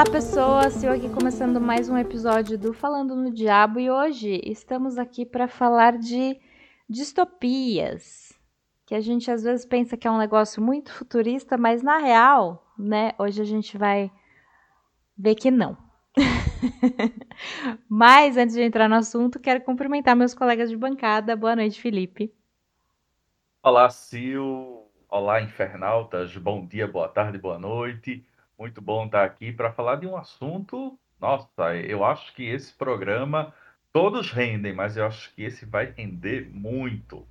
Olá pessoas, eu aqui começando mais um episódio do Falando no Diabo e hoje estamos aqui para falar de distopias, que a gente às vezes pensa que é um negócio muito futurista, mas na real, né, hoje a gente vai ver que não. mas antes de entrar no assunto, quero cumprimentar meus colegas de bancada. Boa noite, Felipe. Olá, Sil. Olá, infernautas. Bom dia, boa tarde, boa noite. Muito bom estar aqui para falar de um assunto. Nossa, eu acho que esse programa todos rendem, mas eu acho que esse vai render muito.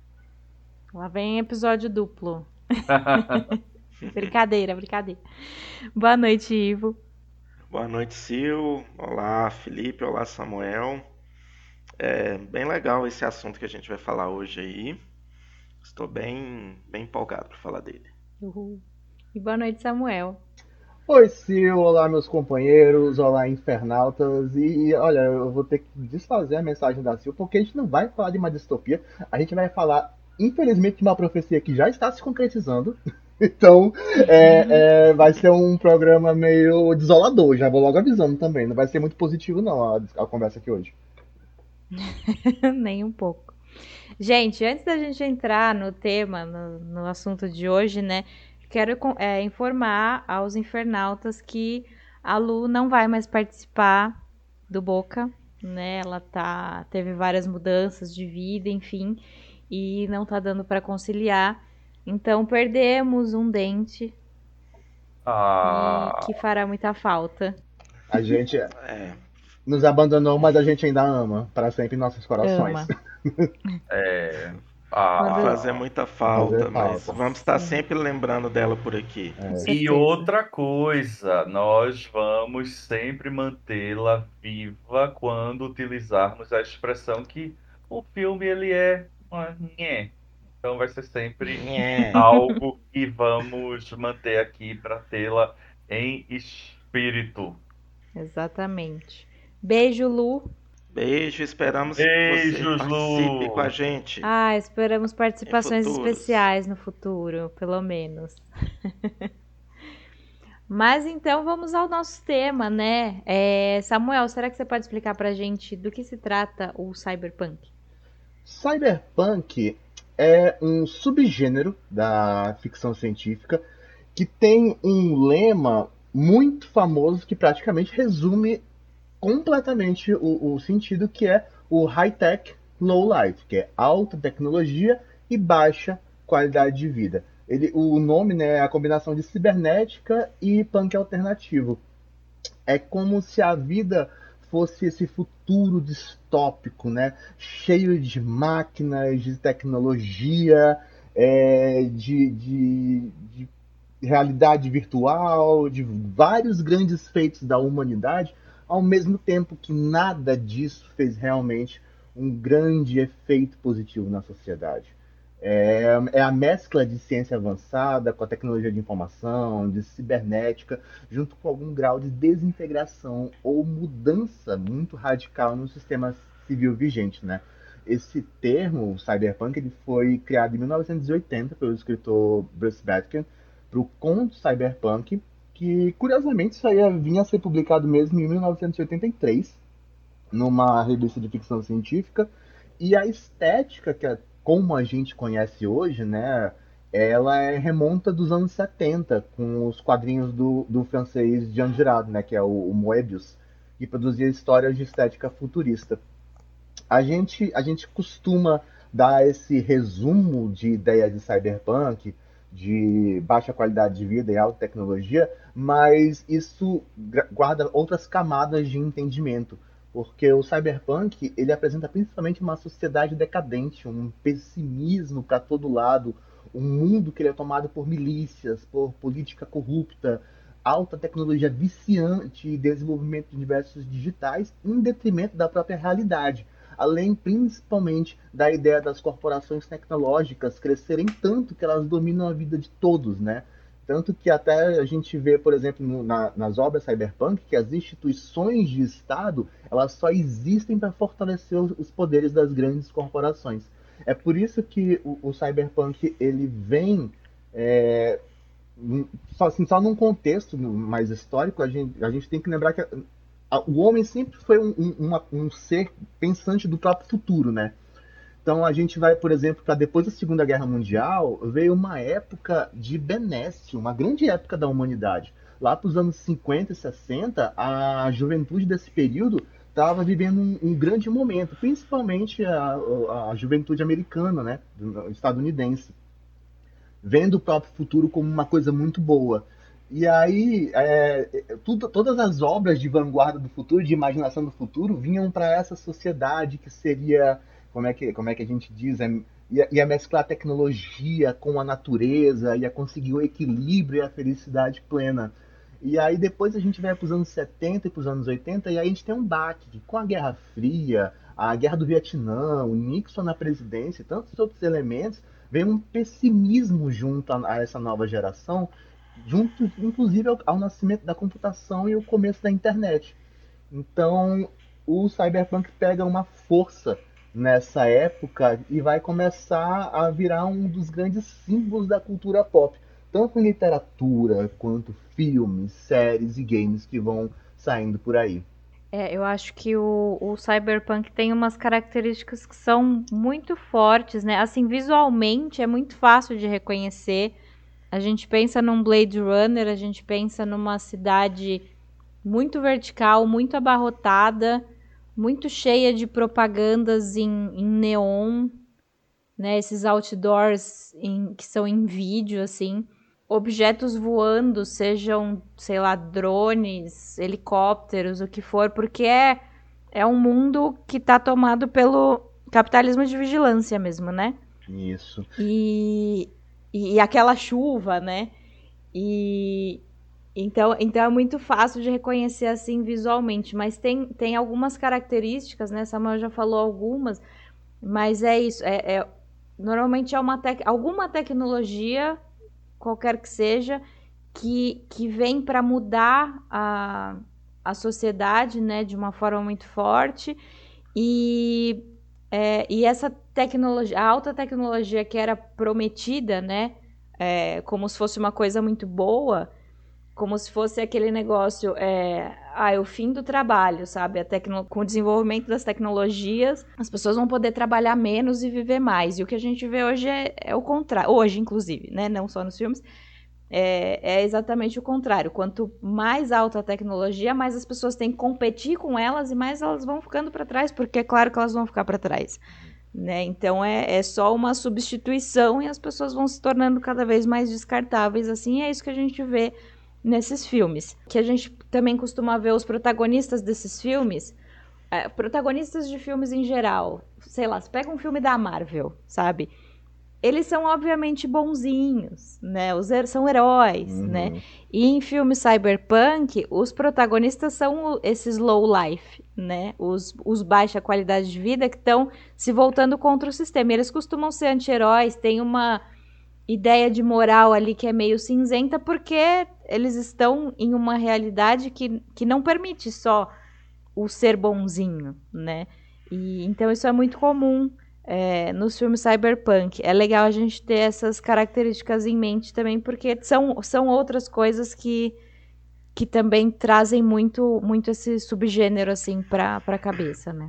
Lá vem episódio duplo. brincadeira, brincadeira. Boa noite, Ivo. Boa noite, Sil. Olá, Felipe. Olá, Samuel. É bem legal esse assunto que a gente vai falar hoje aí. Estou bem, bem empolgado para falar dele. Uhul. E boa noite, Samuel. Oi, Sil, olá meus companheiros, olá infernautas, e olha, eu vou ter que desfazer a mensagem da Sil, porque a gente não vai falar de uma distopia, a gente vai falar, infelizmente, de uma profecia que já está se concretizando, então é, é, vai ser um programa meio desolador, já vou logo avisando também, não vai ser muito positivo não a, a conversa aqui hoje. Nem um pouco. Gente, antes da gente entrar no tema, no, no assunto de hoje, né, Quero é, informar aos infernautas que a Lu não vai mais participar do Boca, né? Ela tá teve várias mudanças de vida, enfim, e não tá dando para conciliar. Então perdemos um dente ah. que fará muita falta. A gente é, nos abandonou, mas a gente ainda ama para sempre em nossos corações. é, ah, vai fazer muita falta, fazer mas falta. vamos estar sempre lembrando dela por aqui. É. E outra coisa, nós vamos sempre mantê-la viva quando utilizarmos a expressão que o filme ele é uma nhé. Então vai ser sempre nhé. algo que vamos manter aqui para tê-la em espírito. Exatamente. Beijo, Lu. Beijo, esperamos Beijos, que você participe Lu. com a gente. Ah, esperamos participações especiais no futuro, pelo menos. Mas então vamos ao nosso tema, né? É, Samuel, será que você pode explicar pra gente do que se trata o cyberpunk? Cyberpunk é um subgênero da ficção científica que tem um lema muito famoso que praticamente resume completamente o, o sentido que é o high-tech, low-life, que é alta tecnologia e baixa qualidade de vida. Ele, o nome né, é a combinação de cibernética e punk alternativo. É como se a vida fosse esse futuro distópico, né? cheio de máquinas, de tecnologia, é, de, de, de realidade virtual, de vários grandes feitos da humanidade, ao mesmo tempo que nada disso fez realmente um grande efeito positivo na sociedade. É, é, a mescla de ciência avançada com a tecnologia de informação, de cibernética, junto com algum grau de desintegração ou mudança muito radical no sistema civil vigente, né? Esse termo, cyberpunk, ele foi criado em 1980 pelo escritor Bruce Batkin para o conto cyberpunk, que curiosamente isso aí vinha a ser publicado mesmo em 1983, numa revista de ficção científica, e a estética que é como a gente conhece hoje, né, ela é, remonta dos anos 70, com os quadrinhos do, do francês Jean Girard, né, que é o, o Moebius, que produzia histórias de estética futurista. A gente, a gente costuma dar esse resumo de ideias de cyberpunk, de baixa qualidade de vida e alta tecnologia, mas isso guarda outras camadas de entendimento, porque o cyberpunk ele apresenta principalmente uma sociedade decadente, um pessimismo para todo lado, um mundo que ele é tomado por milícias, por política corrupta, alta tecnologia viciante e desenvolvimento de diversos digitais em detrimento da própria realidade além principalmente da ideia das corporações tecnológicas crescerem tanto que elas dominam a vida de todos, né? Tanto que até a gente vê, por exemplo, no, na, nas obras cyberpunk, que as instituições de Estado elas só existem para fortalecer os poderes das grandes corporações. É por isso que o, o cyberpunk ele vem é, só, assim, só num contexto mais histórico, a gente, a gente tem que lembrar que o homem sempre foi um, um, um, ser pensante do próprio futuro, né? Então a gente vai, por exemplo, para depois da Segunda Guerra Mundial, veio uma época de benesse, uma grande época da humanidade. Lá para os anos 50 e 60, a juventude desse período estava vivendo um, um, grande momento, principalmente a, a, juventude americana, né, estadunidense, vendo o próprio futuro como uma coisa muito boa. E aí, é, tudo, todas as obras de vanguarda do futuro, de imaginação do futuro, vinham para essa sociedade que seria como é que, como é que a gente diz, é, ia, ia mesclar a tecnologia com a natureza, ia conseguir o equilíbrio e a felicidade plena. E aí depois a gente vai para os anos 70 e para os anos 80 e aí a gente tem um baque com a Guerra Fria, a Guerra do Vietnã, o Nixon na presidência e tantos outros elementos, vem um pessimismo junto a, a essa nova geração, junto inclusive ao, ao, nascimento da computação e o começo da internet. Então o cyberpunk pega uma força nessa época e vai começar a virar um dos grandes símbolos da cultura pop, tanto em literatura quanto filmes, séries e games que vão saindo por aí. É, eu acho que o, o Cyberpunk tem umas características que são muito fortes, né? Assim, visualmente é muito fácil de reconhecer. A gente pensa num Blade Runner, a gente pensa numa cidade muito vertical, muito abarrotada, muito cheia de propagandas em, em neon, né? Esses outdoors em, que são em vídeo, assim. Objetos voando, sejam, sei lá, drones, helicópteros, o que for, porque é, é um mundo que está tomado pelo capitalismo de vigilância mesmo, né? Isso. E, e, e aquela chuva, né? E, então, então é muito fácil de reconhecer assim visualmente, mas tem, tem algumas características, né? Samuel já falou algumas, mas é isso. É, é normalmente é uma tec alguma tecnologia, qualquer que seja, que, que vem para mudar a, a sociedade, né? De uma forma muito forte e é, e essa tecnologia, a alta tecnologia que era prometida, né? É, como se fosse uma coisa muito boa como se fosse aquele negócio, é, ah, é o fim do trabalho, sabe? Tecno... Com o desenvolvimento das tecnologias, as pessoas vão poder trabalhar menos e viver mais. E o que a gente vê hoje é, é o contrário. Hoje, inclusive, né? Não só nos filmes. É, é, exatamente o contrário. Quanto mais alta a tecnologia, mais as pessoas têm que competir com elas e mais elas vão ficando para trás, porque é claro que elas vão ficar para trás. Né? Então é, é só uma substituição e as pessoas vão se tornando cada vez mais descartáveis. Assim, é isso que a gente vê nesses filmes. Que a gente também costuma ver os protagonistas desses filmes. É, protagonistas de filmes em geral. Sei lá, você pega um filme da Marvel, sabe? Eles são obviamente bonzinhos, né? Os her são heróis, uhum. né? E em filmes cyberpunk, os protagonistas são esses low life, né? Os, os baixa qualidade de vida que estão se voltando contra o sistema. E eles costumam ser anti-heróis, tem uma ideia de moral ali que é meio cinzenta, porque eles estão em uma realidade que, que não permite só o ser bonzinho, né? E, então isso é muito comum é, nos filmes cyberpunk. É legal a gente ter essas características em mente também, porque são, são outras coisas que, que também trazem muito, muito esse subgênero assim para a cabeça, né?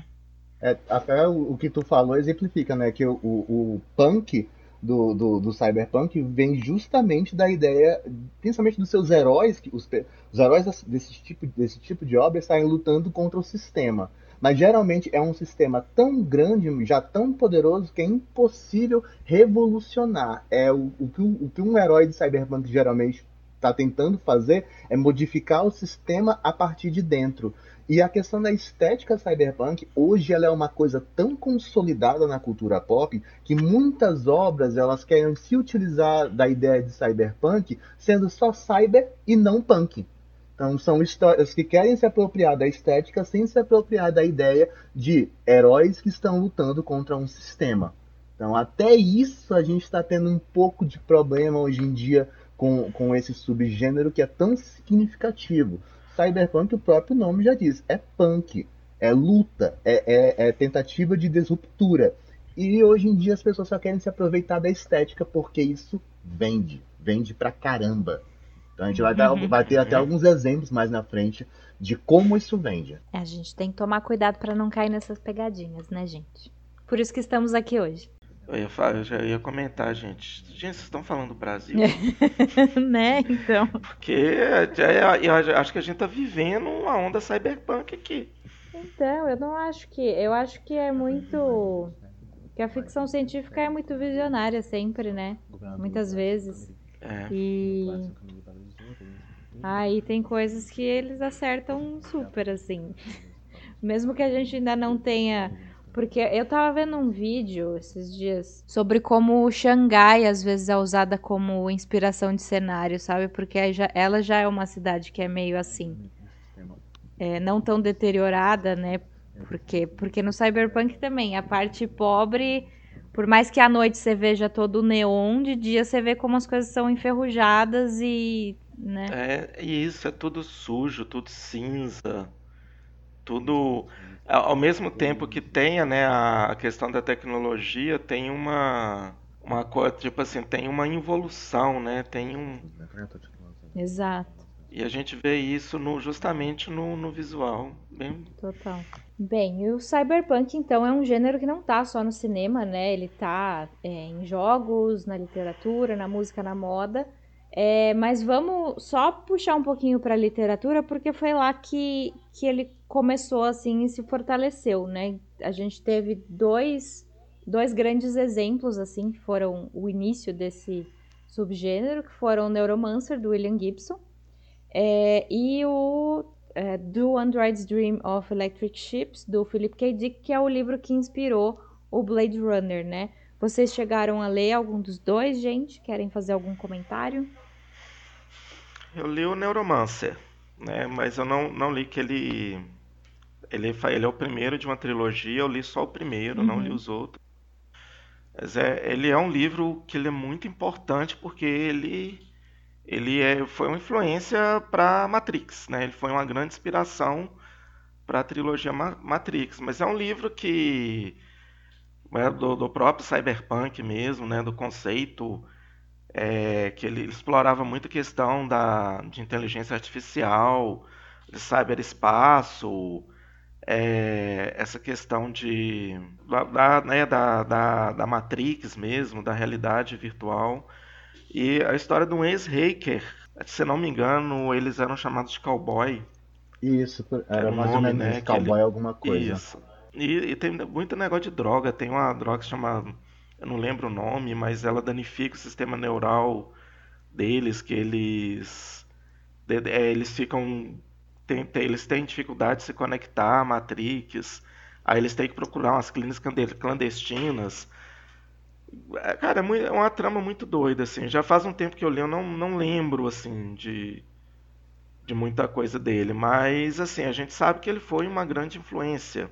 É, até o, o, que tu falou exemplifica, né? Que o, o, o punk do, do, do, cyberpunk vem justamente da ideia, principalmente dos seus heróis, que os, os heróis desse tipo, desse tipo de obra saem lutando contra o sistema. Mas geralmente é um sistema tão grande, já tão poderoso, que é impossível revolucionar. É o, o, que, o que um herói de cyberpunk geralmente está tentando fazer é modificar o sistema a partir de dentro. E a questão da estética cyberpunk, hoje ela é uma coisa tão consolidada na cultura pop que muitas obras elas querem se utilizar da ideia de cyberpunk sendo só cyber e não punk. Então são histórias que querem se apropriar da estética sem se apropriar da ideia de heróis que estão lutando contra um sistema. Então até isso a gente está tendo um pouco de problema hoje em dia com, com esse subgênero que é tão significativo. Cyberpunk, o próprio nome já diz, é punk, é luta, é, é, é tentativa de disruptura. E hoje em dia as pessoas só querem se aproveitar da estética porque isso vende. vende pra caramba. Então a gente vai, dar, vai ter até alguns exemplos mais na frente de como isso vende. É, a gente tem que tomar cuidado para não cair nessas pegadinhas, né, gente? Por isso que estamos aqui hoje. Eu, ia falar, eu já ia comentar, gente. Gente, vocês estão falando do Brasil? né, então. Porque é, eu acho que a gente tá vivendo uma onda cyberpunk aqui. Então, eu não acho que. Eu acho que é muito. Que a ficção científica é muito visionária sempre, né? Muitas vezes. É. E. Aí tem coisas que eles acertam super, assim. Mesmo que a gente ainda não tenha. Porque eu tava vendo um vídeo esses dias sobre como Xangai às vezes é usada como inspiração de cenário, sabe? Porque ela já é uma cidade que é meio assim. É, não tão deteriorada, né? Porque, porque no Cyberpunk também, a parte pobre, por mais que à noite você veja todo o neon, de dia você vê como as coisas são enferrujadas e né? É, e isso é tudo sujo, tudo cinza, tudo ao mesmo tempo que tenha, né, a questão da tecnologia, tem uma uma coisa, tipo assim, tem uma involução, né? Tem um Exato. E a gente vê isso no, justamente no, no visual. Bem... Total. Bem, o cyberpunk, então, é um gênero que não tá só no cinema, né? Ele tá é, em jogos, na literatura, na música, na moda. É, mas vamos só puxar um pouquinho para a literatura, porque foi lá que, que ele começou assim e se fortaleceu, né? A gente teve dois, dois grandes exemplos assim que foram o início desse subgênero, que foram o Neuromancer do William Gibson é, e o é, Do Android's Dream of Electric Ships do Philip K. Dick, que é o livro que inspirou o Blade Runner, né? Vocês chegaram a ler algum dos dois, gente? Querem fazer algum comentário? Eu li o Neuromancer, né? Mas eu não, não li que ele, ele. Ele é o primeiro de uma trilogia, eu li só o primeiro, uhum. não li uhum. os outros. Mas é, ele é um livro que ele é muito importante porque ele, ele é, foi uma influência para Matrix, né? Ele foi uma grande inspiração para a trilogia Matrix. Mas é um livro que é do, do próprio cyberpunk mesmo, né? Do conceito é, que ele explorava muito a questão da, de inteligência artificial, de cyberespaço, é, essa questão de, da, né, da, da, da, Matrix mesmo, da realidade virtual. E a história de um ex-hacker, se não me engano, eles eram chamados de cowboy. Isso, era, era mais nome, ou menos né, cowboy ele... alguma coisa. Isso. E, e, tem muito negócio de droga, tem uma droga que se chama eu não lembro o nome, mas ela danifica o sistema neural deles, que eles é, eles ficam tem, tem, eles têm dificuldade de se conectar à Matrix, aí eles têm que procurar umas clínicas clandestinas. É, cara, é, é uma trama muito doida, assim. Já faz um tempo que eu li, eu não, não lembro, assim, de, de muita coisa dele. Mas, assim, a gente sabe que ele foi uma grande influência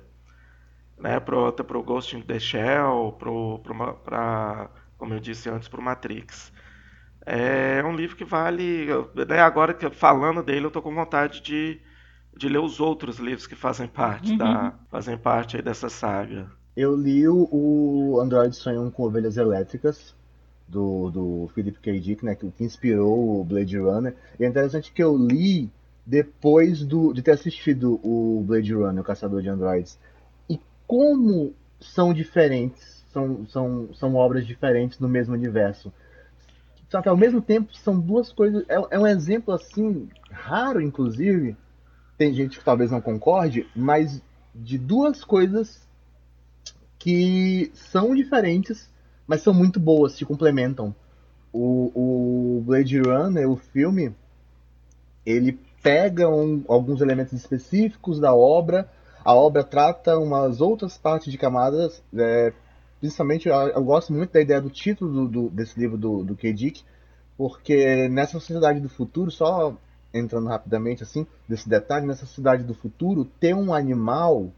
né, pro, pro Ghost in the Shell, pro, pro, pra, como eu disse antes, pro Matrix. É um livro que vale. Né, agora que falando dele, eu tô com vontade de, de ler os outros livros que fazem parte, uhum. da, fazem parte aí dessa saga. Eu li o, o Android Sonham com Ovelhas Elétricas, do, do Philip K. Dick, né, que, que inspirou o Blade Runner. E é interessante que eu li depois do, de ter assistido o Blade Runner, o Caçador de Androids como são diferentes, são, são, são obras diferentes no mesmo universo. Só que ao mesmo tempo são duas coisas. É, é um exemplo assim, raro, inclusive. Tem gente que talvez não concorde, mas de duas coisas que são diferentes, mas são muito boas, se complementam. O, o Blade Runner, o filme, ele pega um, alguns elementos específicos da obra a obra trata umas outras partes de camadas, é, principalmente eu, eu, gosto muito da ideia do título do, do, desse livro do, do K. Dick, porque nessa sociedade do futuro, só entrando rapidamente assim, desse detalhe, nessa sociedade do futuro, ter um animal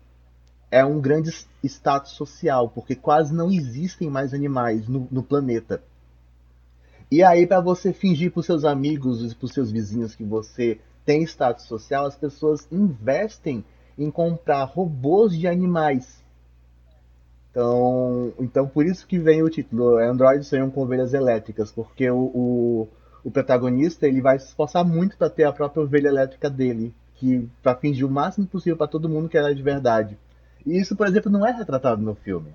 é um grande status social, porque quase não existem mais animais no, no planeta. E aí, para você fingir para os seus amigos e para os seus vizinhos que você tem status social, as pessoas investem em comprar robôs de animais. Então, então por isso que vem o título, Android sonham com ovelhas elétricas, porque o, o, o protagonista ele vai se esforçar muito para ter a própria ovelha elétrica dele, que para fingir o máximo possível para todo mundo que ela é de verdade. E isso, por exemplo, não é retratado no filme.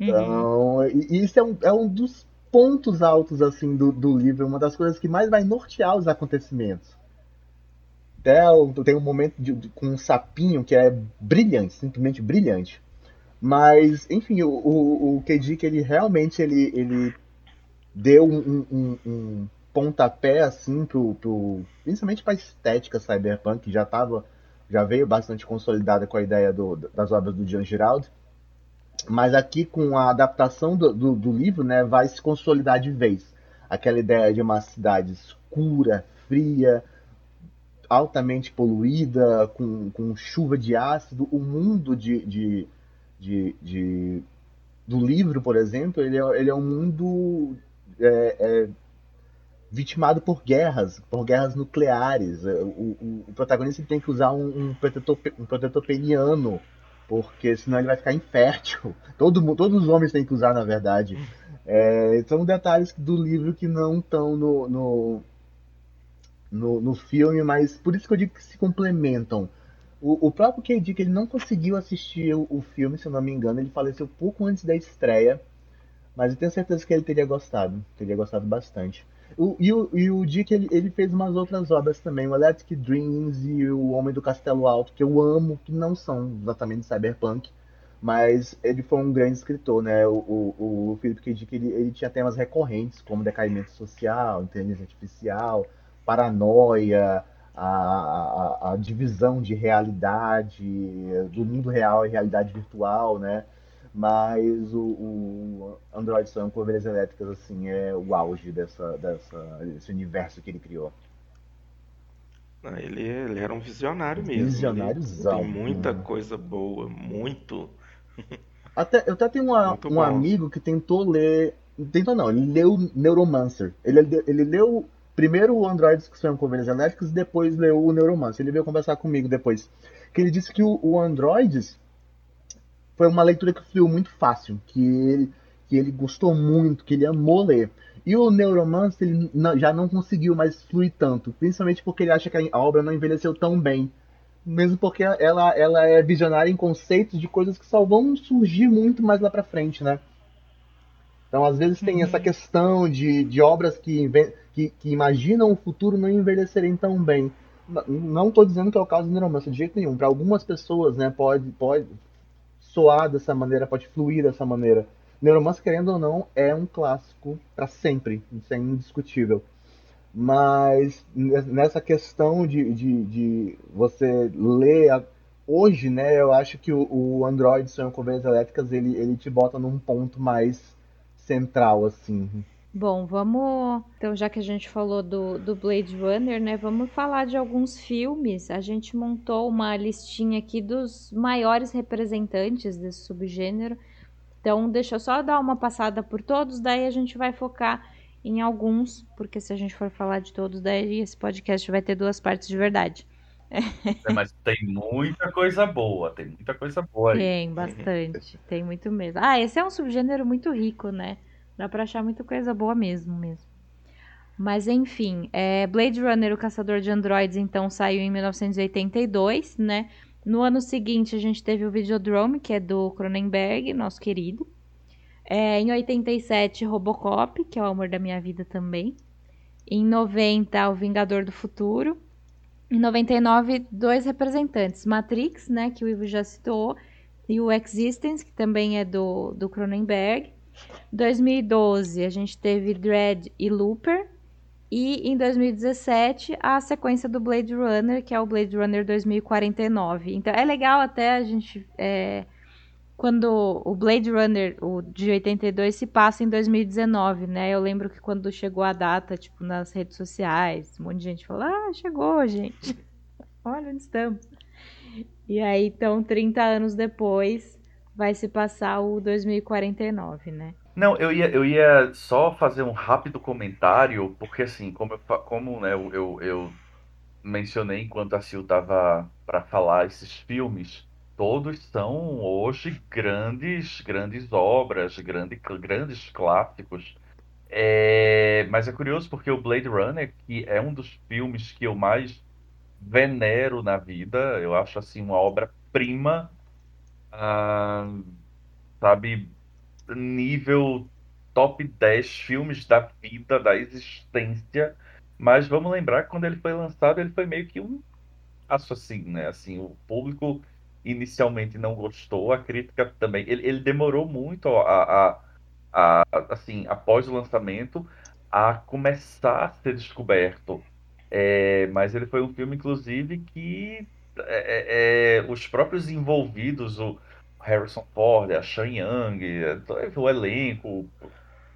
Uhum. Então, isso é um, é um dos pontos altos assim do, do livro, uma das coisas que mais vai nortear os acontecimentos. Até tem um momento de, de, com um sapinho que é brilhante, simplesmente brilhante. Mas, enfim, o, o, o que ele realmente ele, ele deu um, um, um pontapé assim pro, pro principalmente para estética cyberpunk que já tava já veio bastante consolidada com a ideia do, das obras do Jean Giraldo mas aqui com a adaptação do, do, do, livro né vai se consolidar de vez aquela ideia de uma cidade escura fria altamente poluída com, com chuva de ácido o mundo de, de, de, de do livro por exemplo ele é, ele é um mundo é, é, vitimado por guerras, por guerras nucleares. É, o, o, o protagonista tem que usar um, um, protetor, um protetor peniano, porque senão ele vai ficar infértil. Todo, todos os homens têm que usar, na verdade. É, são detalhes do livro que não estão no, no, no, no, filme, mas por isso que eu digo que se complementam. O, o próprio K.D. que ele não conseguiu assistir o, o filme, se eu não me engano, ele faleceu pouco antes da estreia. Mas eu tenho certeza que ele teria gostado. Teria gostado bastante. O, e, o, e o Dick, ele, ele fez umas outras obras também. O Electric Dreams e O Homem do Castelo Alto, que eu amo, que não são exatamente cyberpunk. Mas ele foi um grande escritor, né? O, o, o Philip K. Dick, ele, ele tinha temas recorrentes, como decaimento social, inteligência artificial, paranoia, a, a, a, divisão de realidade, do mundo real e realidade virtual, né? mas o, o Android Sun com ovelhas elétricas assim é o auge dessa, dessa, desse universo que ele criou. Ele, ele era um visionário mesmo. Visionáriozão. Tem muita coisa boa, muito. Até, eu até tenho uma, um amigo que tentou ler. Tentou não, ele leu Neuromancer. Ele, ele leu primeiro o Androids que são com ovelhas elétricas e depois leu o Neuromancer. Ele veio conversar comigo depois. Que ele disse que o, o Androids foi uma leitura que fluiu muito fácil, que ele, que ele gostou muito, que ele amou ler. E o Neuromancer ele não, já não conseguiu mais fluir tanto, principalmente porque ele acha que a obra não envelheceu tão bem. Mesmo porque ela, ela é visionária em conceitos de coisas que só vão surgir muito mais lá pra frente, né? Então, às vezes, tem uhum. essa questão de, de obras que, que, que imaginam o futuro não envelhecerem tão bem. Não estou dizendo que é o caso do Neuromancer, de jeito nenhum. Para algumas pessoas, né, pode, pode, soar dessa maneira, pode fluir dessa maneira. Neuromancer, querendo ou não, é um clássico para sempre, isso é indiscutível. Mas nessa questão de, de, de você ler a... hoje, né, eu acho que o, o Android Sonho com Veias Elétricas ele, ele te bota num ponto mais central, assim. Bom, vamos. Então, já que a gente falou do, do Blade Runner, né? Vamos falar de alguns filmes. A gente montou uma listinha aqui dos maiores representantes desse subgênero. Então, deixa eu só dar uma passada por todos, daí a gente vai focar em alguns, porque se a gente for falar de todos, daí esse podcast vai ter duas partes de verdade. É, mas tem muita coisa boa, tem muita coisa boa aí. Tem, bastante, tem muito mesmo. Ah, esse é um subgênero muito rico, né? Dá pra achar muita coisa boa mesmo, mesmo. Mas enfim, é, Blade Runner, o Caçador de Androids, então saiu em 1982, né? No ano seguinte a gente teve o Videodrome, que é do Cronenberg, nosso querido. É, em 87, Robocop, que é o amor da minha vida também. Em 90, O Vingador do Futuro. Em 99, dois representantes, Matrix, né, que o Ivo já citou, e o Existence, que também é do, do Cronenberg. 2012 a gente teve Dread e Looper. E em 2017 a sequência do Blade Runner, que é o Blade Runner 2049. Então é legal até a gente. É, quando o Blade Runner, o de 82, se passa em 2019, né? Eu lembro que quando chegou a data, tipo, nas redes sociais, um monte de gente falou: Ah, chegou, gente. Olha onde estamos. E aí, então, 30 anos depois, vai se passar o 2049, né? Não, eu ia, eu ia só fazer um rápido comentário, porque assim, como, eu, como né, eu, eu, mencionei enquanto a Sil estava para falar esses filmes, todos são hoje grandes, grandes obras, grandes, grandes clássicos. É, mas é curioso porque o Blade Runner, que é um dos filmes que eu mais venero na vida, eu acho assim uma obra-prima, ah, sabe, nível top 10 filmes da vida, da existência. Mas vamos lembrar que quando ele foi lançado, ele foi meio que um assim, né? Assim, o público inicialmente não gostou, a crítica também. Ele, ele demorou muito a, a, a, assim, após o lançamento, a começar a ser descoberto. É, mas ele foi um filme, inclusive, que é, é, é os próprios envolvidos, o Harrison Ford, a Sean Young, o elenco,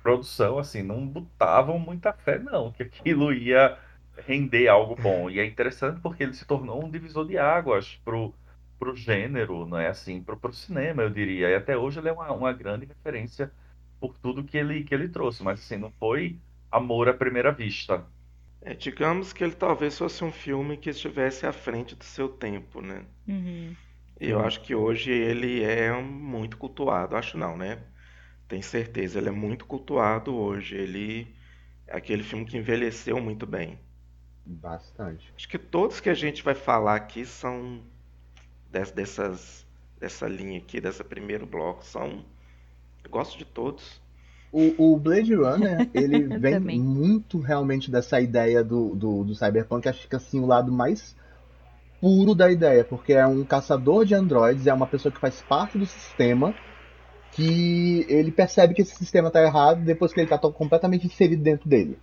produção, assim, não botavam muita fé, não, que aquilo ia render algo bom. E é interessante porque ele se tornou um divisor de águas pro, pro gênero, não é assim, pro, pro cinema, eu diria. E até hoje ele é uma, uma grande referência por tudo que ele, que ele trouxe, mas assim, não foi amor à primeira vista. É, digamos que ele talvez fosse um filme que estivesse à frente do seu tempo, né? Uhum. E eu acho que hoje ele é muito cultuado. Acho não, né? Tenho certeza, ele é muito cultuado hoje. Ele é aquele filme que envelheceu muito bem. Bastante. Acho que todos que a gente vai falar aqui são dessas dessa linha aqui, dessa primeiro bloco, são eu gosto de todos. O, o Blade Runner, ele vem muito realmente dessa ideia do, do, do Cyberpunk, acho que assim, o lado mais puro da ideia, porque é um caçador de androides, é uma pessoa que faz parte do sistema, que ele percebe que esse sistema está errado depois que ele está completamente inserido dentro dele.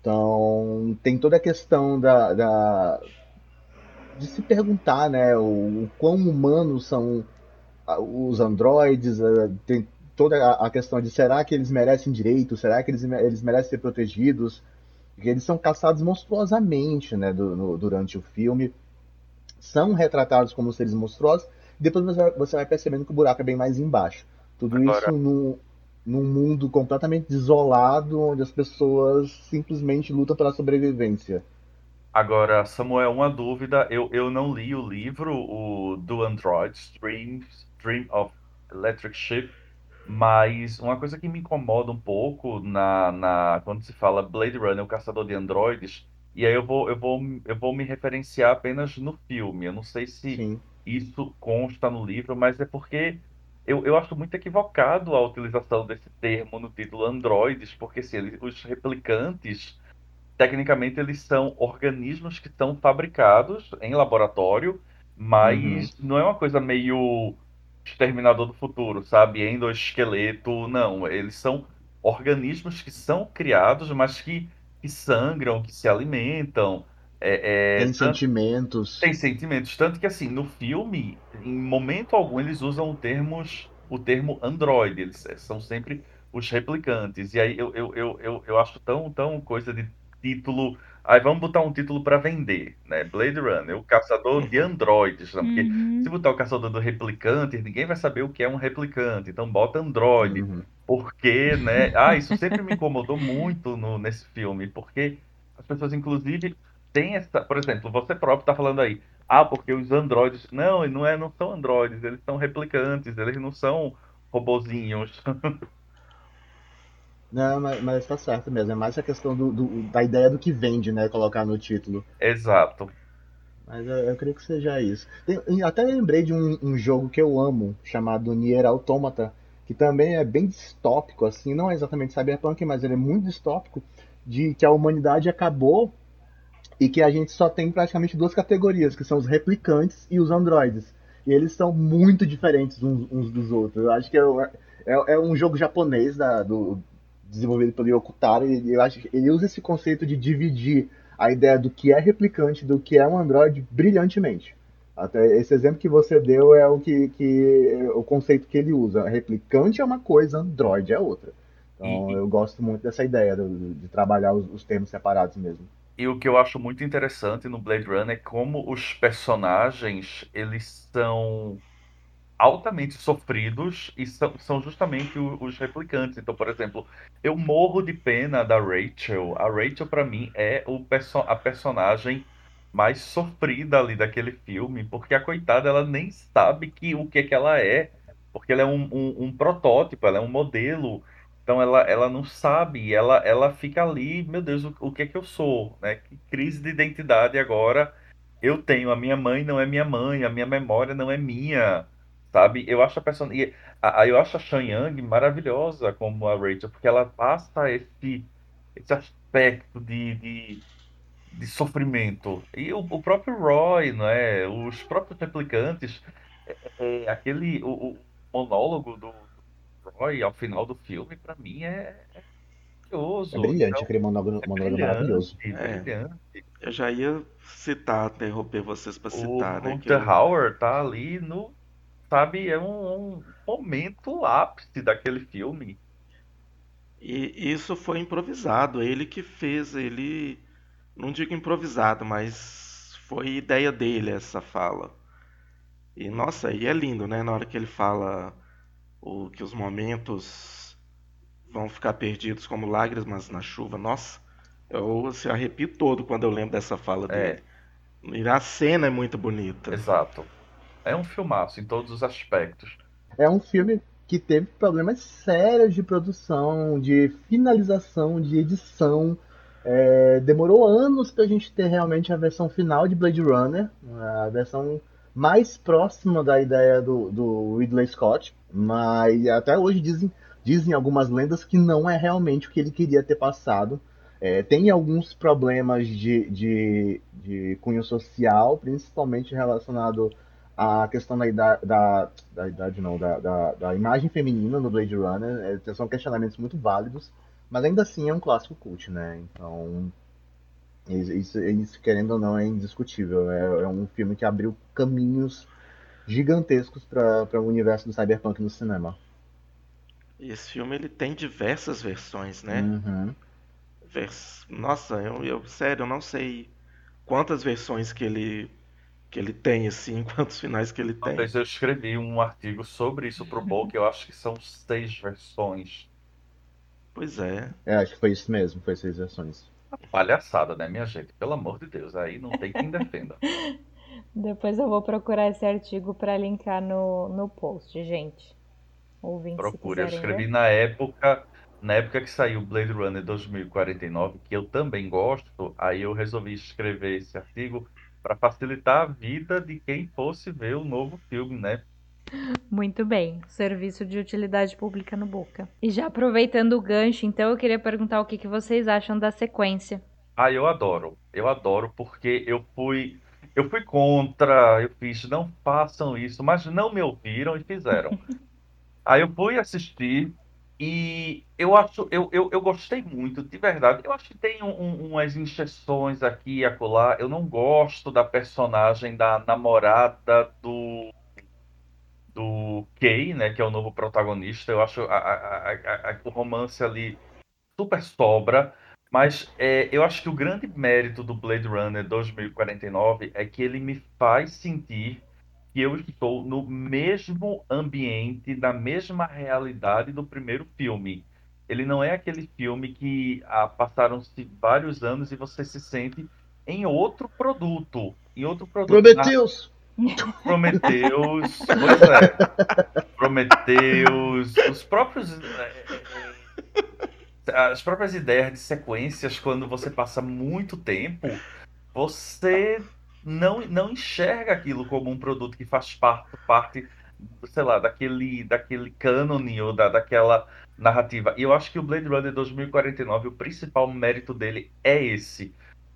Então, tem toda a questão da, da de se perguntar, né, o, o, quão humanos são os androides, tem toda a questão de será que eles merecem direito, será que eles, eles merecem ser protegidos, porque eles são caçados monstruosamente, né, do, no, durante o filme, são retratados como seres monstruosos, depois você vai, você vai percebendo que o buraco é bem mais embaixo. Tudo Agora... isso no, num mundo completamente desolado, onde as pessoas simplesmente lutam pela sobrevivência. Agora, Samuel, uma dúvida. Eu, eu não li o livro o, do Android, Dreams, Dream of Electric Ship, mas uma coisa que me incomoda um pouco na, na quando se fala Blade Runner, o caçador de androides, e aí eu vou, eu vou, eu vou me referenciar apenas no filme. Eu não sei se Sim. isso consta no livro, mas é porque eu, eu acho muito equivocado a utilização desse termo no título androides, porque se assim, os replicantes, tecnicamente, eles são organismos que são fabricados em laboratório, mas uhum. não é uma coisa meio Exterminador do Futuro, sabe? Endoesqueleto, não. Eles são organismos que são criados, mas que, que sangram, que se alimentam. É, é, tem tanto, sentimentos. Tem sentimentos. Tanto que, assim, no filme, em momento algum, eles usam termos, o termo android. Eles são sempre os replicantes. E aí eu, eu, eu, eu, eu acho tão, tão coisa de título. Aí vamos botar um título para vender, né? Blade Runner, o caçador de androides. Né? Porque uhum. se botar o caçador do replicante, ninguém vai saber o que é um replicante. Então bota android. Uhum. Porque, né? Ah, isso sempre me incomodou muito no, nesse filme. Porque as pessoas, inclusive, tem essa, por exemplo, você próprio está falando aí, ah, porque os androides, não, não é, não são androides, eles são replicantes, eles não são robozinhos. Não, mas, mas tá certo mesmo, é mais a questão do, do, da ideia do que vende, né, colocar no título. Exato. Mas eu, eu creio que seja isso. Tem, até lembrei de um, um, jogo que eu amo, chamado Nier Automata, que também é bem distópico, assim, não é exatamente cyberpunk, mas ele é muito distópico, de que a humanidade acabou e que a gente só tem praticamente duas categorias, que são os replicantes e os androides. E eles são muito diferentes uns, uns dos outros. Eu acho que é, é, é um jogo japonês da, do, desenvolvido pelo Yokotaro, e eu acho que ele usa esse conceito de dividir a ideia do que é replicante do que é um android brilhantemente. Até esse exemplo que você deu é o que, que o conceito que ele usa. Replicante é uma coisa, android é outra. Então e, eu gosto muito dessa ideia de, de trabalhar os, os termos separados mesmo. E o que eu acho muito interessante no Blade Runner é como os personagens, eles são altamente sofridos e são, são justamente os, replicantes. Então, por exemplo, eu morro de pena da Rachel. A Rachel, para mim, é o perso a personagem mais sofrida ali daquele filme, porque a coitada, ela nem sabe que, o que, que ela é, porque ela é um, um, um protótipo, ela é um modelo Então ela, ela não sabe, ela, ela fica ali, meu Deus, o, o que é que eu sou, né? Que crise de identidade agora eu tenho, a minha mãe não é minha mãe, a minha memória não é minha, sabe? Eu acho a personagem, eu acho a Shan Yang maravilhosa como a Rachel, porque ela passa esse, esse aspecto de, de, de sofrimento. E o, o, próprio Roy, não é? Os próprios replicantes, é, é, aquele o, o monólogo do Roy ao final do filme, para mim, é, é maravilhoso. É brilhante, então, aquele monólogo, é monólogo maravilhoso. É, brilhante. Eu já ia citar, interromper vocês para citar, o né? Hunter eu... Howard tá ali no. Sabe, é um, um momento ápice daquele filme. E isso foi improvisado, ele que fez, ele. Não digo improvisado, mas foi ideia dele essa fala. E nossa, e é lindo, né? Na hora que ele fala o que os momentos vão ficar perdidos como lágrimas na chuva. Nossa, eu se arrepio todo quando eu lembro dessa fala é. dele. E a cena é muito bonita. Exato. É um filmaço em todos os aspectos. É um filme que teve problemas sérios de produção, de finalização, de edição. É, demorou anos pra gente ter realmente a versão final de Blade Runner, a versão mais próxima da ideia do, do Ridley Scott, mas até hoje dizem, dizem algumas lendas que não é realmente o que ele queria ter passado. É, tem alguns problemas de, de, de, cunho social, principalmente relacionado à questão da idade, da, da idade não, da, da, da, imagem feminina no Blade Runner. É, são questionamentos muito válidos, mas ainda assim é um clássico cult, né? Então isso, isso, querendo ou não, é indiscutível. É, é um filme que abriu caminhos gigantescos para o universo do cyberpunk no cinema. Esse filme ele tem diversas versões, né? Uhum. Vers... Nossa, eu, eu sério, eu não sei quantas versões que ele que ele tem, assim, quantos finais que ele tem. Uma vez eu escrevi um artigo sobre isso pro Bol, que eu acho que são seis versões. Pois é. É, acho que foi isso mesmo, foi seis versões. Palhaçada, né, minha gente? Pelo amor de Deus, aí não tem quem defenda. Depois eu vou procurar esse artigo para linkar no, no post, gente. Ouvindo Procure, eu escrevi ver. na época, na época que saiu Blade Runner 2049, que eu também gosto, aí eu resolvi escrever esse artigo para facilitar a vida de quem fosse ver o novo filme, né? Muito bem, serviço de utilidade pública no Boca. E já aproveitando o gancho, então eu queria perguntar o que, que vocês acham da sequência. Ah, eu adoro. Eu adoro porque eu fui eu fui contra, eu fiz não façam isso, mas não me ouviram e fizeram. Aí eu fui assistir e eu acho, eu, eu, eu gostei muito, de verdade. Eu acho que tem um, um, umas injeções aqui e acolá. Eu não gosto da personagem da namorada do do Kay, né, que é o novo protagonista. Eu acho a, a, a, o romance ali super sobra, mas é, eu acho que o grande mérito do Blade Runner 2049 é que ele me faz sentir que eu estou no mesmo ambiente, na mesma realidade do primeiro filme. Ele não é aquele filme que ah, passaram-se vários anos e você se sente em outro produto. Em outro produto. Prometheus! Prometeus, pois é. Prometeus, os próprios. É, é, as próprias ideias de sequências, quando você passa muito tempo, você não, não enxerga aquilo como um produto que faz parte, parte sei lá, daquele, daquele cânone ou da, daquela narrativa. E eu acho que o Blade Runner 2049, o principal mérito dele é esse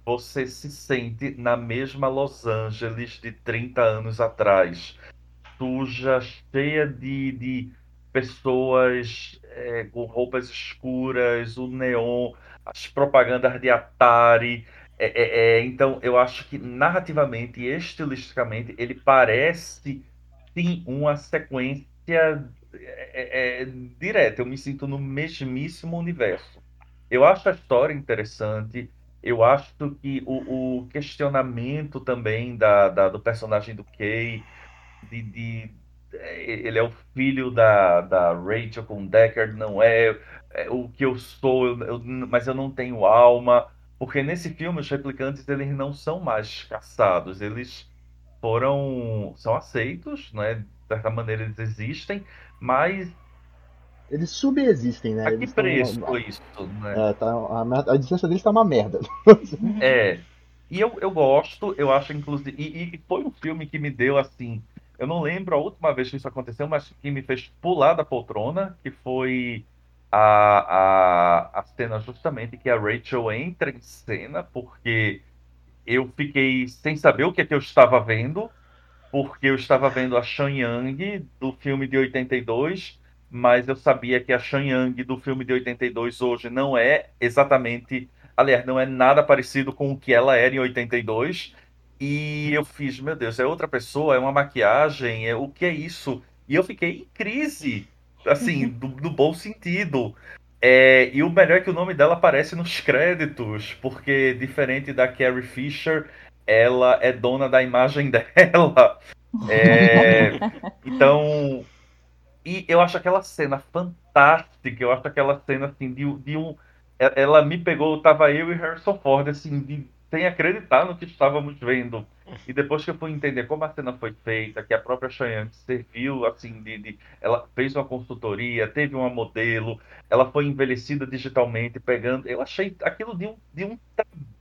você se sente na mesma Los Angeles de 30 anos atrás. Suja, cheia de, de pessoas é, com roupas escuras, o neon, as propagandas de Atari. É, é, é, então, eu acho que narrativamente e estilisticamente ele parece sim uma sequência é, é, direta. Eu me sinto no mesmíssimo universo. Eu acho a história interessante eu acho que o, o questionamento também da, da, do personagem do Kay, de, de, é, ele é o filho da, da Rachel com Deckard, não é, é o que eu sou, eu, eu, mas eu não tenho alma. Porque nesse filme os replicantes eles não são mais caçados, eles foram são aceitos, né? De certa maneira eles existem, mas Eles subexistem, né? A que Eles preço foi isso, né? É, tá, a, a distância deles tá uma merda. É. E eu, eu gosto, eu acho, inclusive. E, e foi um filme que me deu assim. Eu não lembro a última vez que isso aconteceu, mas que me fez pular da poltrona, que foi a, a, a cena justamente que a Rachel entra em cena, porque eu fiquei sem saber o que é que eu estava vendo, porque eu estava vendo a Shan Yang do filme de 82, mas eu sabia que a Shan Yang do filme de 82 hoje não é exatamente, aliás, não é nada parecido com o que ela era em 82. E eu fiz, meu Deus, é outra pessoa, é uma maquiagem, é o que é isso? E eu fiquei em crise, assim, do, do bom sentido. É, e o melhor é que o nome dela aparece nos créditos, porque diferente da Carrie Fisher, ela é dona da imagem dela. É, então, e eu acho aquela cena fantástica, eu acho aquela cena assim de, de um. Ela me pegou, tava eu e Harrison Ford, assim, de, sem acreditar no que estávamos vendo. E depois que eu fui entender como a cena foi feita, que a própria Cheyenne serviu, assim, de, de- ela fez uma consultoria, teve uma modelo, ela foi envelhecida digitalmente, pegando. Eu achei aquilo de um, de um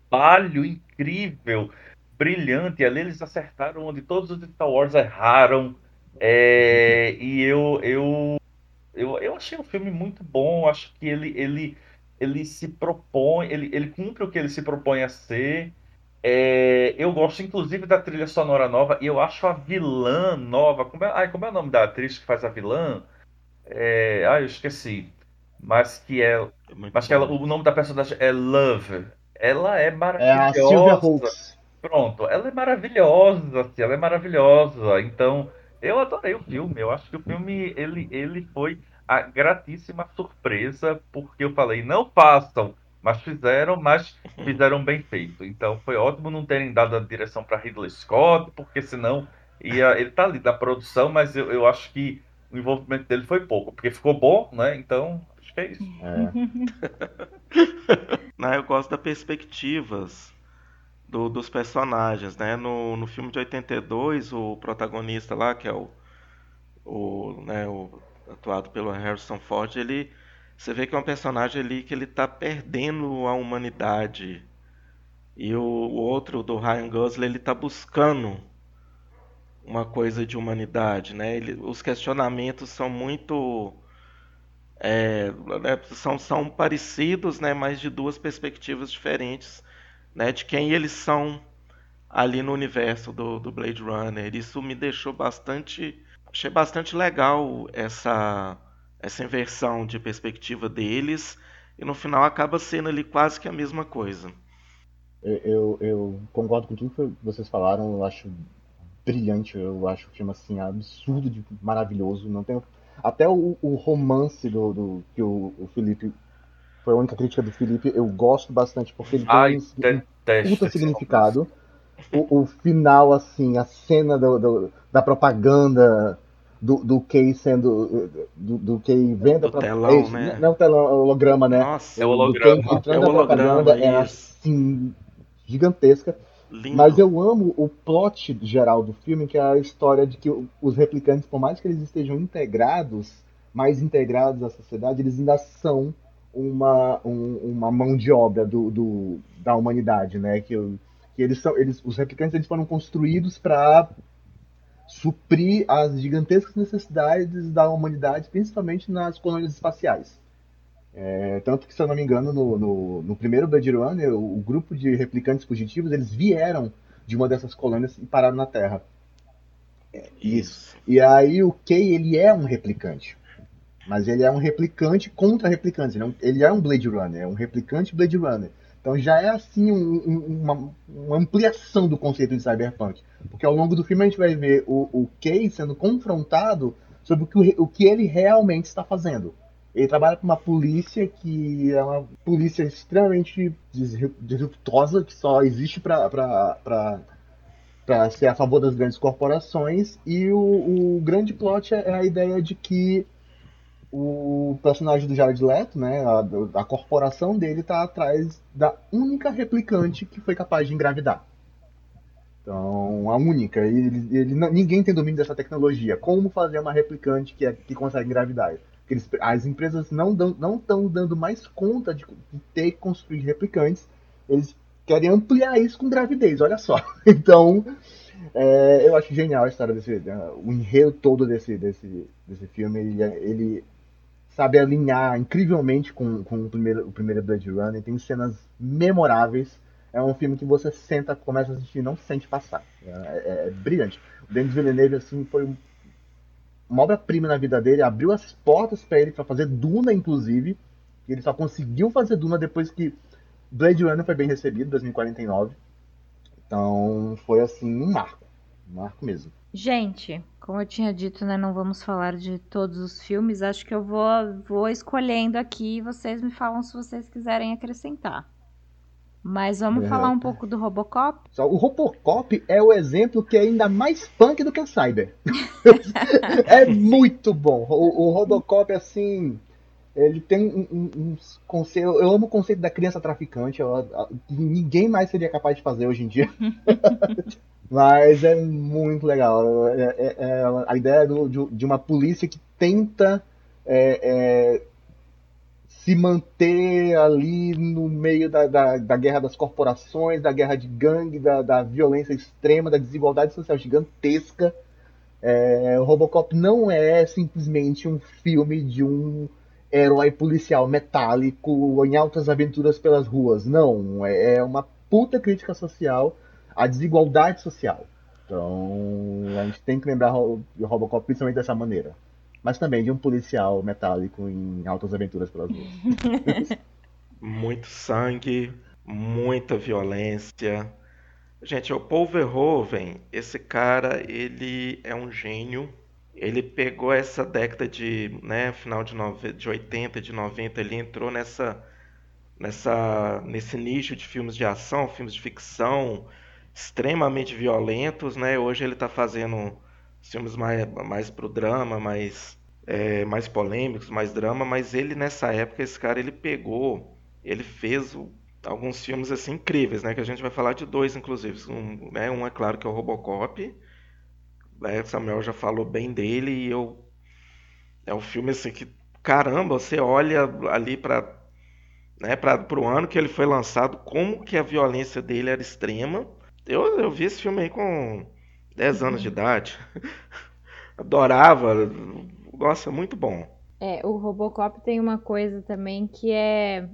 trabalho incrível, brilhante. Ali eles acertaram onde todos os Star Wars erraram. É, e eu, eu, eu, eu achei o filme muito bom. Acho que ele, ele, ele se propõe, ele, ele cumpre o que ele se propõe a ser. É, eu gosto, inclusive, da trilha sonora nova e eu acho a vilã nova. Como é, ai, como é o nome da atriz que faz a vilã? É, ai, eu esqueci. Mas que é, É mas que ela- o nome da personagem é Love. Ela é É a maravilhosa. Sylvia Hoeks. Pronto, ela é maravilhosa, assim, ela é maravilhosa. Então, eu adorei o filme. Eu acho que o filme ele, ele foi a gratíssima surpresa, porque eu falei, não façam, mas fizeram, mas fizeram bem feito. Então, foi ótimo não terem dado a direção para Ridley Scott, porque senão ia, ele tá ali na produção, mas eu, eu acho que o envolvimento dele foi pouco, porque ficou bom, né? Então, acho que é isso. É. Né, eu gosto das perspectivas do- dos personagens, né? No, no filme de 82, o protagonista lá, que é o, o, né, o atuado pelo Harrison Ford, ele você vê que é um personagem ali que ele tá perdendo a humanidade. E o, o outro do Ryan Gosling, ele tá buscando uma coisa de humanidade, né? Ele- os questionamentos são muito é, né, são, são parecidos, né, mas de duas perspectivas diferentes, né, de quem eles são ali no universo do, do Blade Runner. Isso me deixou bastante, achei bastante legal essa essa inversão de perspectiva deles e no final acaba sendo ali quase que a mesma coisa. Eu, eu, eu concordo com tudo que vocês falaram, eu acho brilhante, eu acho o filme assim absurdo de maravilhoso. Não tenho até o, o romance do, do que o, o Felipe foi a única crítica do Felipe, eu gosto bastante porque ele tem Ai, um, um puta significado. O, o final, assim, a cena do, do- da propaganda do, do Kay sendo. do, do Kay vendo Do a pro- telão, é né? Não é o telão, é o holograma, né? Nossa, É o Do Kay holograma. entrando É o na propaganda holograma, é assim. gigantesca. lindo. Mas eu amo o plot geral do filme, que é a história de que os replicantes, por mais que eles estejam integrados, mais integrados à sociedade, eles ainda são uma, um- uma mão de obra do, do- da humanidade, né? Que, que eles são, eles, os replicantes eles foram construídos para suprir as gigantescas necessidades da humanidade, principalmente nas colônias espaciais. É, tanto que, se eu não me engano, no, no, no primeiro Blade Runner, o, o grupo de replicantes fugitivos, eles vieram de uma dessas colônias e pararam na Terra. Isso. E aí o Kay, ele é um replicante. Mas ele é um replicante contra replicantes. Ele é um, ele é um Blade Runner, é um replicante Blade Runner. Então já é assim um- um- uma, uma ampliação do conceito de cyberpunk. Porque ao longo do filme a gente vai ver o, o Kay sendo confrontado sobre o que, o que ele realmente está fazendo. Ele trabalha para uma polícia que é uma polícia extremamente disru- disruptosa, que só existe para ser a favor das grandes corporações. E o, o grande plot é a ideia de que o personagem do Jared Leto, né, a, a corporação dele está atrás da única replicante que foi capaz de engravidar. Então, a única. Ele, ele, ninguém tem domínio dessa tecnologia. Como fazer uma replicante que, é, que consegue engravidar? Eles, as empresas não estão dando mais conta de, de ter que construir replicantes. Eles querem ampliar isso com gravidez, olha só. Então, é, eu acho genial a história desse. O enredo todo desse, desse, desse filme. Ele, ele sabe alinhar incrivelmente com, com o, primeiro, o primeiro Blade Runner. Tem cenas memoráveis. É um filme que você senta, começa a assistir e não sente passar. É, é, é brilhante. O Denis Villeneuve, assim, foi uma obra-prima na vida dele. Abriu as portas para ele para fazer Duna, inclusive. Ele só conseguiu fazer Duna depois que Blade Runner foi bem recebido, 2049. Então foi assim um marco. Marco mesmo. Gente, como eu tinha dito, né, não vamos falar de todos os filmes. Acho que eu vou, vou escolhendo aqui e vocês me falam se vocês quiserem acrescentar. Mas vamos é. falar um pouco do Robocop? Só, o Robocop é o exemplo que é ainda mais punk do que o Cyber. é muito bom. O, o Robocop, assim, ele tem um, um, um conceito. Eu amo o conceito da criança traficante. Eu, eu, ninguém mais seria capaz de fazer hoje em dia. Mas é muito legal. É, é, é a ideia do, de, de, uma polícia que tenta é, é, se manter ali no meio da, da, da, guerra das corporações, da guerra de gangue, da, da violência extrema, da desigualdade social gigantesca. É, Robocop não é simplesmente um filme de um herói policial metálico em altas aventuras pelas ruas. Não, é, é uma puta crítica social à desigualdade social. Então, a gente tem que lembrar o Robocop principalmente dessa maneira. Mas também de um policial metálico em altas aventuras pelas ruas. Muito sangue, muita violência. Gente, o Paul Verhoeven, esse cara, ele é um gênio ele pegou essa década de, né, final de, nove, de 80, de 90, ele entrou nessa, nessa, nesse nicho de filmes de ação, filmes de ficção extremamente violentos, né? Hoje ele está fazendo filmes mais, mais pro drama, mais, é, mais polêmicos, mais drama, mas ele nessa época, esse cara, ele pegou, ele fez o, alguns filmes assim incríveis, né? Que a gente vai falar de dois, inclusive. Um, né, um é claro que é o Robocop, né? Samuel já falou bem dele e eu é um filme assim que caramba, você olha ali para né, para o ano que ele foi lançado, como que a violência dele era extrema. Eu, eu vi esse filme aí com 10 anos de idade. Adorava. Nossa, muito bom. É, o Robocop tem uma coisa também que é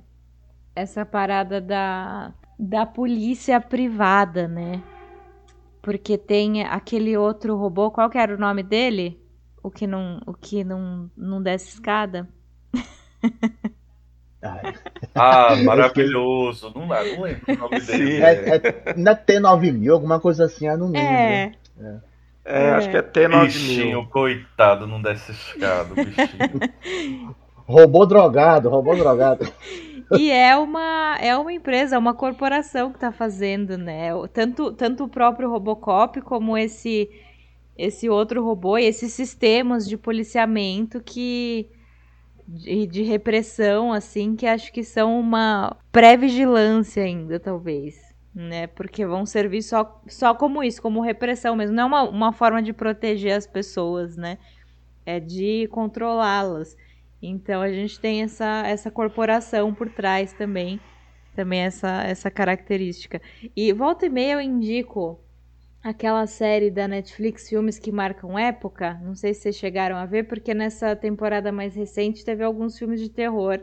essa parada da, da polícia privada, né? Porque tem aquele outro robô, qual que era o nome dele? O que não, o que não, não desce escada? ah, maravilhoso. Não, não lembro o nome dele. É, é, não é T9000, alguma coisa assim, eu não lembro. É. é. É, acho que é T9000. Bichinho, coitado, não desce escada, bichinho. robô drogado, robô drogado. E é uma, é uma empresa, uma corporação que está fazendo, né? Tanto, tanto o próprio Robocop como esse, esse outro robô e esses sistemas de policiamento que. De, de repressão, assim, que acho que são uma pré-vigilância ainda, talvez. Né? Porque vão servir só, só como isso, como repressão mesmo. Não é uma, uma forma de proteger as pessoas, né? É de controlá-las. Então a gente tem essa, essa corporação por trás também, também essa, essa característica. E volta e meia eu indico aquela série da Netflix, filmes que marcam época. Não sei se vocês chegaram a ver, porque nessa temporada mais recente teve alguns filmes de terror.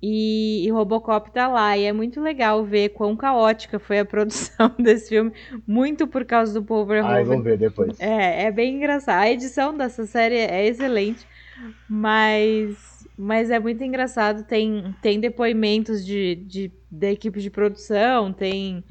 E, e, Robocop tá lá, e é muito legal ver quão caótica foi a produção desse filme, muito por causa do Paul Verhoeven. Ai, vamos ver depois. É, é bem engraçado. A edição dessa série é excelente. Mas, mas é muito engraçado. Tem, tem depoimentos de, de, da equipe de produção, tem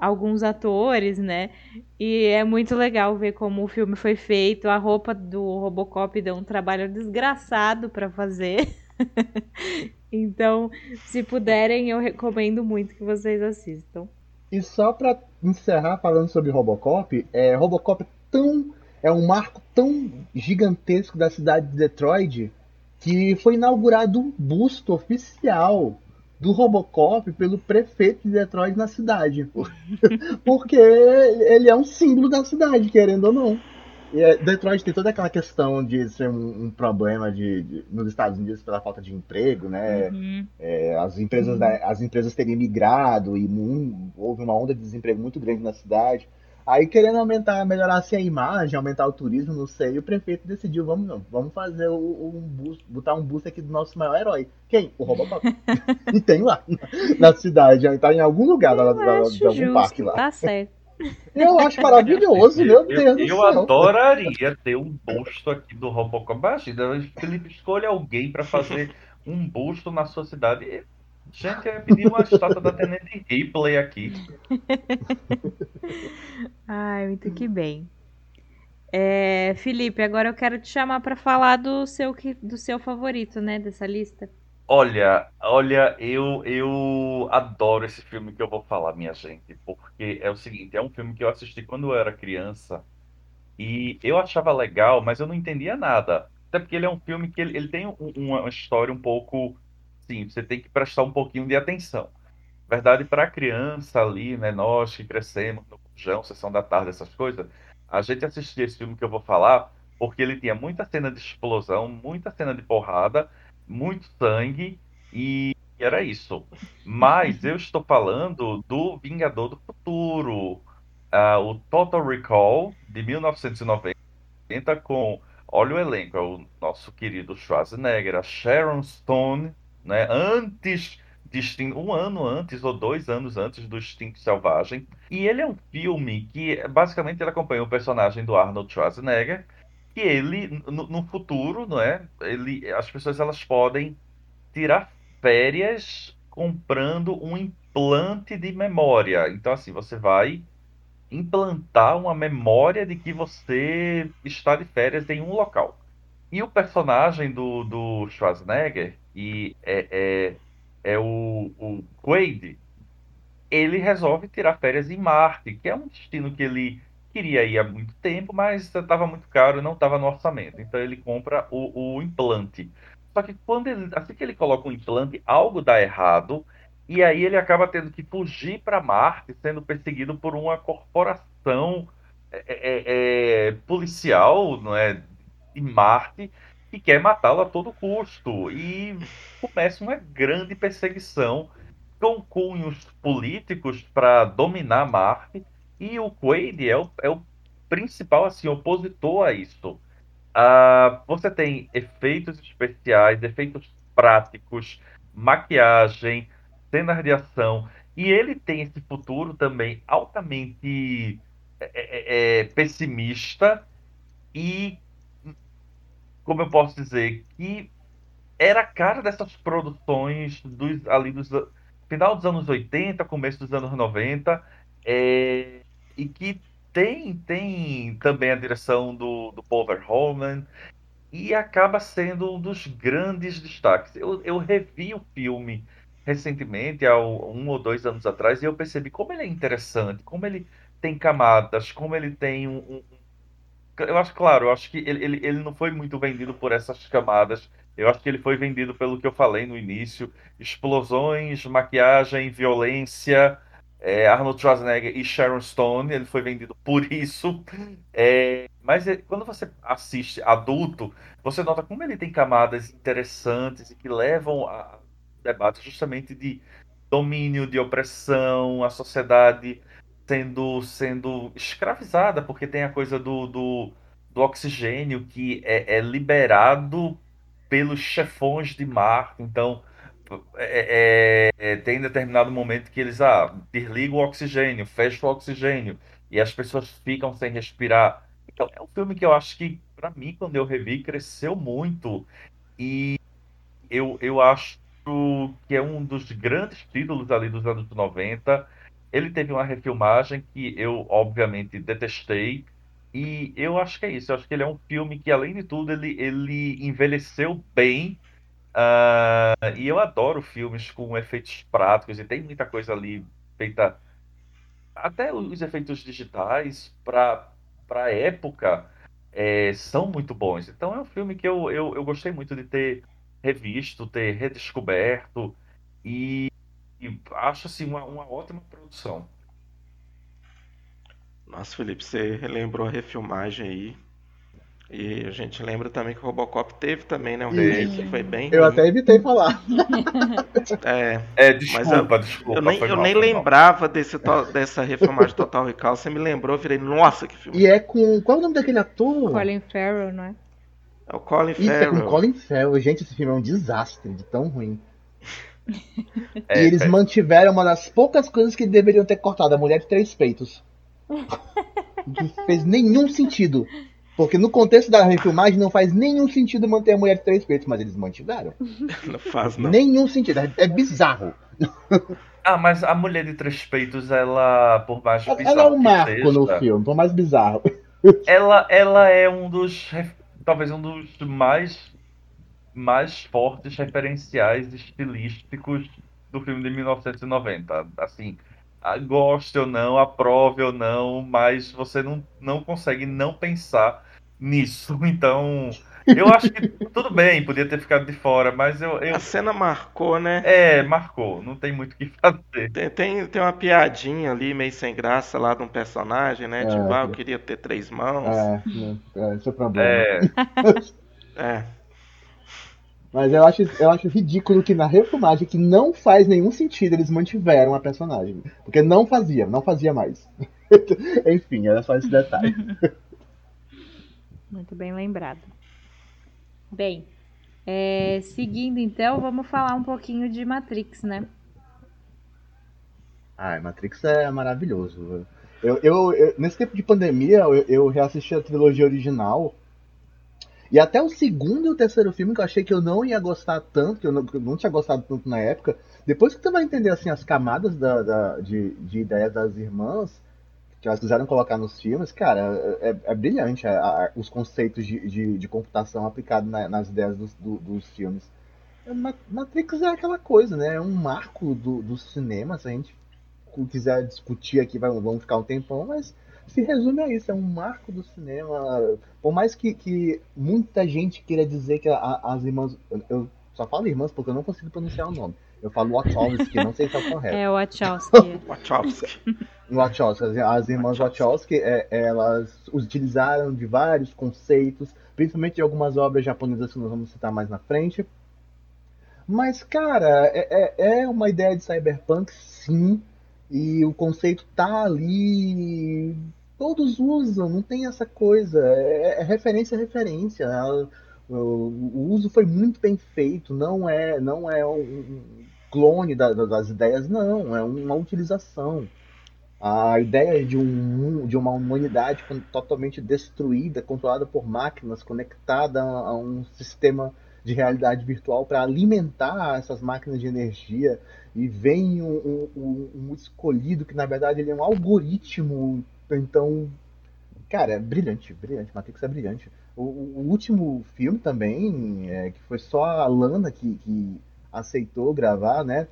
alguns atores, né? E é muito legal ver como o filme foi feito. A roupa do Robocop deu um trabalho desgraçado para fazer. então, se puderem, eu recomendo muito que vocês assistam. E só para encerrar falando sobre Robocop, é Robocop tão é um marco tão gigantesco da cidade de Detroit que foi inaugurado um busto oficial do Robocop pelo prefeito de Detroit na cidade. Porque ele é um símbolo da cidade, querendo ou não. é, Detroit tem toda aquela questão de ser um, um problema de, de, nos Estados Unidos pela falta de emprego, né? Uhum. É, as, empresas, uhum. as empresas terem migrado e um, houve uma onda de desemprego muito grande na cidade. Aí querendo aumentar, melhorar assim, a imagem, aumentar o turismo, não sei, o prefeito decidiu, vamos não, vamos fazer o, um boost, botar um boost aqui do nosso maior herói. Quem? O Robocop. e tem lá, na cidade, tá em algum lugar lá, lá, de algum justo, parque lá. Tá certo. Eu acho maravilhoso, meu Deus eu, céu. Eu adoraria ter um busto aqui do Robocop. Imagina, Felipe, escolha alguém para fazer um busto na sua cidade. Gente, eu ia pedir uma estátua da Tenente Ripley aqui. Ai, muito que bem. É, Felipe, agora eu quero te chamar para falar do seu, do seu favorito, né, dessa lista. Olha, olha, eu, eu adoro esse filme que eu vou falar, minha gente, porque é o seguinte, é um filme que eu assisti quando eu era criança e eu achava legal, mas eu não entendia nada. Até porque ele é um filme que ele, ele tem um, uma história um pouco, sim, você tem que prestar um pouquinho de atenção. Verdade, para a criança ali, né, nós que crescemos no Jão, Sessão da Tarde, essas coisas, a gente assistia esse filme que eu vou falar porque ele tinha muita cena de explosão, muita cena de porrada, muito sangue e era isso. Mas eu estou falando do Vingador do Futuro, uh, o Total Recall de 1990 com, olha o elenco, é o nosso querido Schwarzenegger, a Sharon Stone, né, antes de um ano antes ou dois anos antes do Instinto Selvagem. E ele é um filme que basicamente ele acompanha o personagem do Arnold Schwarzenegger, que ele no, no, futuro, não é? Ele, as pessoas elas podem tirar férias comprando um implante de memória. Então assim, você vai implantar uma memória de que você está de férias em um local. E o personagem do, do Schwarzenegger e é, é, é o, o Quaid, ele resolve tirar férias em Marte, que é um destino que ele queria ir há muito tempo, mas estava muito caro e não estava no orçamento. Então ele compra o, o implante. Só que quando ele, assim que ele coloca o implante, algo dá errado e aí ele acaba tendo que fugir para Marte, sendo perseguido por uma corporação é, é, é, policial, não é, de Marte, que quer matá-lo a todo custo. E começa uma grande perseguição com cunhos políticos para dominar Marte e o Quaid é o, é o principal assim, opositor a isso. Uh, você tem efeitos especiais, efeitos práticos, maquiagem, cenas de ação. E ele tem esse futuro também altamente é, é, é, pessimista e, como eu posso dizer, que era a cara dessas produções dos, ali dos final dos anos 80, começo dos anos 90. É, e que tem, tem também a direção do, do Paul Verhoeven e acaba sendo um dos grandes destaques. Eu, eu revi o filme recentemente, há um ou dois anos atrás, e eu percebi como ele é interessante, como ele tem camadas, como ele tem um. um eu acho, claro, eu acho que ele, ele, ele não foi muito vendido por essas camadas. Eu acho que ele foi vendido pelo que eu falei no início: explosões, maquiagem, violência, é, Arnold Schwarzenegger e Sharon Stone, ele foi vendido por isso. É, mas é, quando você assiste adulto, você nota como ele tem camadas interessantes e que levam a debate justamente de domínio, de opressão, a sociedade sendo, sendo escravizada, porque tem a coisa do, do, do oxigênio que é, é liberado pelos chefões de Marte. Então, é, é, é, tem determinado momento que eles ah, desligam o oxigênio, fecham o oxigênio e as pessoas ficam sem respirar. Então é um filme que eu acho que, para mim, quando eu revi, cresceu muito e eu, eu acho que é um dos grandes títulos ali dos anos 90. Ele teve uma refilmagem que eu, obviamente, detestei. E eu acho que é isso. Eu acho que ele é um filme que, além de tudo, ele, ele envelheceu bem Uh, e eu adoro filmes com efeitos práticos e tem muita coisa ali feita. Até os efeitos digitais para a época é, são muito bons. Então é um filme que eu, eu, eu gostei muito de ter revisto, ter redescoberto e, e acho assim uma, uma ótima produção. Nossa, Felipe, você relembrou a refilmagem aí. E a gente lembra também que o Robocop teve também, né? Um remake que foi bem Eu ruim. até evitei falar. É, É, Mas desculpa, desculpa. eu nem, eu mal, nem mal. lembrava desse, to- dessa refilmagem Total Recall. Você me lembrou, eu virei, nossa, que filme. E é com. Qual é o nome daquele ator? Colin Farrell, não é? É o Colin Isso, é com Farrell. Colin Farrell. Gente, esse filme é um desastre de tão ruim. É, e eles é. mantiveram uma das poucas coisas que deveriam ter cortado, a mulher de três peitos. Não fez nenhum sentido. Porque no contexto da refilmagem não faz nenhum sentido manter a mulher de três peitos, mas eles mantiveram. Não faz, não. Nenhum sentido. É, é bizarro. Ah, mas a mulher de três peitos, ela, por mais Ela bizarro é um marco seja, no filme, por mais bizarro. ela, ela é um dos, talvez um dos mais, mais fortes referenciais estilísticos do filme de 1990. Assim, a- goste ou não, aprove ou não, mas você não, não consegue não pensar nisso. Então, eu acho que tudo bem, podia ter ficado de fora, mas eu, eu A cena marcou, né? é, marcou, não tem muito o que fazer. Tem, tem, tem uma piadinha ali, meio sem graça, lá de um personagem, né? É, tipo, ah, eu queria ter três mãos. É, é, esse é o problema. É, É. Mas eu acho, eu acho ridículo que na refilmagem, que não faz nenhum sentido, eles mantiveram a personagem. Porque não fazia, não fazia mais. Enfim, era só esse detalhe. Muito bem lembrado. Bem, é, seguindo então, vamos falar um pouquinho de Matrix, né? Ai, Matrix é maravilhoso. Eu, eu, eu- nesse tempo de pandemia, eu, eu reassisti a trilogia original. E até o segundo e o terceiro filme, que eu achei que eu não ia gostar tanto, que eu não, que eu não tinha gostado tanto na época, depois que tu vai entender assim, as camadas da, da- de, de ideias das irmãs, que elas quiseram colocar nos filmes, cara, é, é brilhante a- a- os conceitos de, de, de computação aplicados na- nas ideias dos, do- dos filmes. Ma- Matrix é aquela coisa, né? É um marco do, do cinema, se a gente quiser discutir aqui, vai, vamos ficar um tempão, mas se resume a isso, é um marco do cinema. Por mais que, que muita gente queira dizer que a- as irmãs. Eu, só falo irmãs porque eu não consigo pronunciar o nome. Eu falo Wachowski, não sei se é o correto. É Wachowski. Wachowski. Wachowski, as, as irmãs Wachowski, é, elas utilizaram de vários conceitos, principalmente de algumas obras japonesas que nós vamos citar mais na frente. Mas, cara, é, é, é uma ideia de cyberpunk, sim, e o conceito tá ali. Todos usam, não tem essa coisa. É, é referência a referência. O, o uso foi muito bem feito, não é, não é um, clone da- da- das ideias, não, é uma utilização. A ideia de, um, de uma humanidade totalmente destruída, controlada por máquinas, conectada a, um sistema de realidade virtual para alimentar essas máquinas de energia, e vem um- um- um escolhido que na verdade ele é um algoritmo. Então, cara, é brilhante, brilhante. Matrix é brilhante. O, o último filme também, é, que foi só a Lana que, que aceitou gravar, né?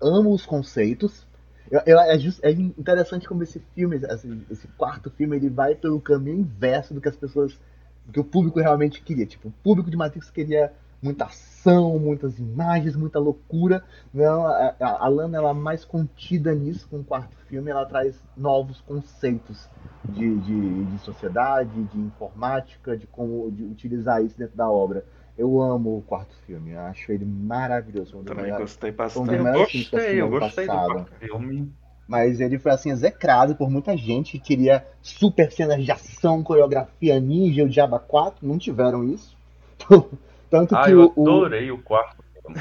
Amo os conceitos. Eu- eu- é, just- é interessante como esse filme, esse, esse quarto filme, ele vai pelo caminho inverso do que as pessoas, do que o público realmente queria. Tipo, o público de Matrix queria muita ação, muitas imagens, muita loucura. Não, a, a- a Lana ela é mais contida nisso com o quarto filme, ela traz novos conceitos de, de, de sociedade, de informática, de como de utilizar isso dentro da obra. Eu amo o quarto filme, eu acho ele maravilhoso. um Também gostei um bastante. Que eu gostei, eu gostei do quarto filme. Mas ele foi assim execrado por muita gente que queria super cenas de ação, coreografia ninja, o Diaba 4, não tiveram isso. Tanto Ah, que eu o, adorei o quarto filme.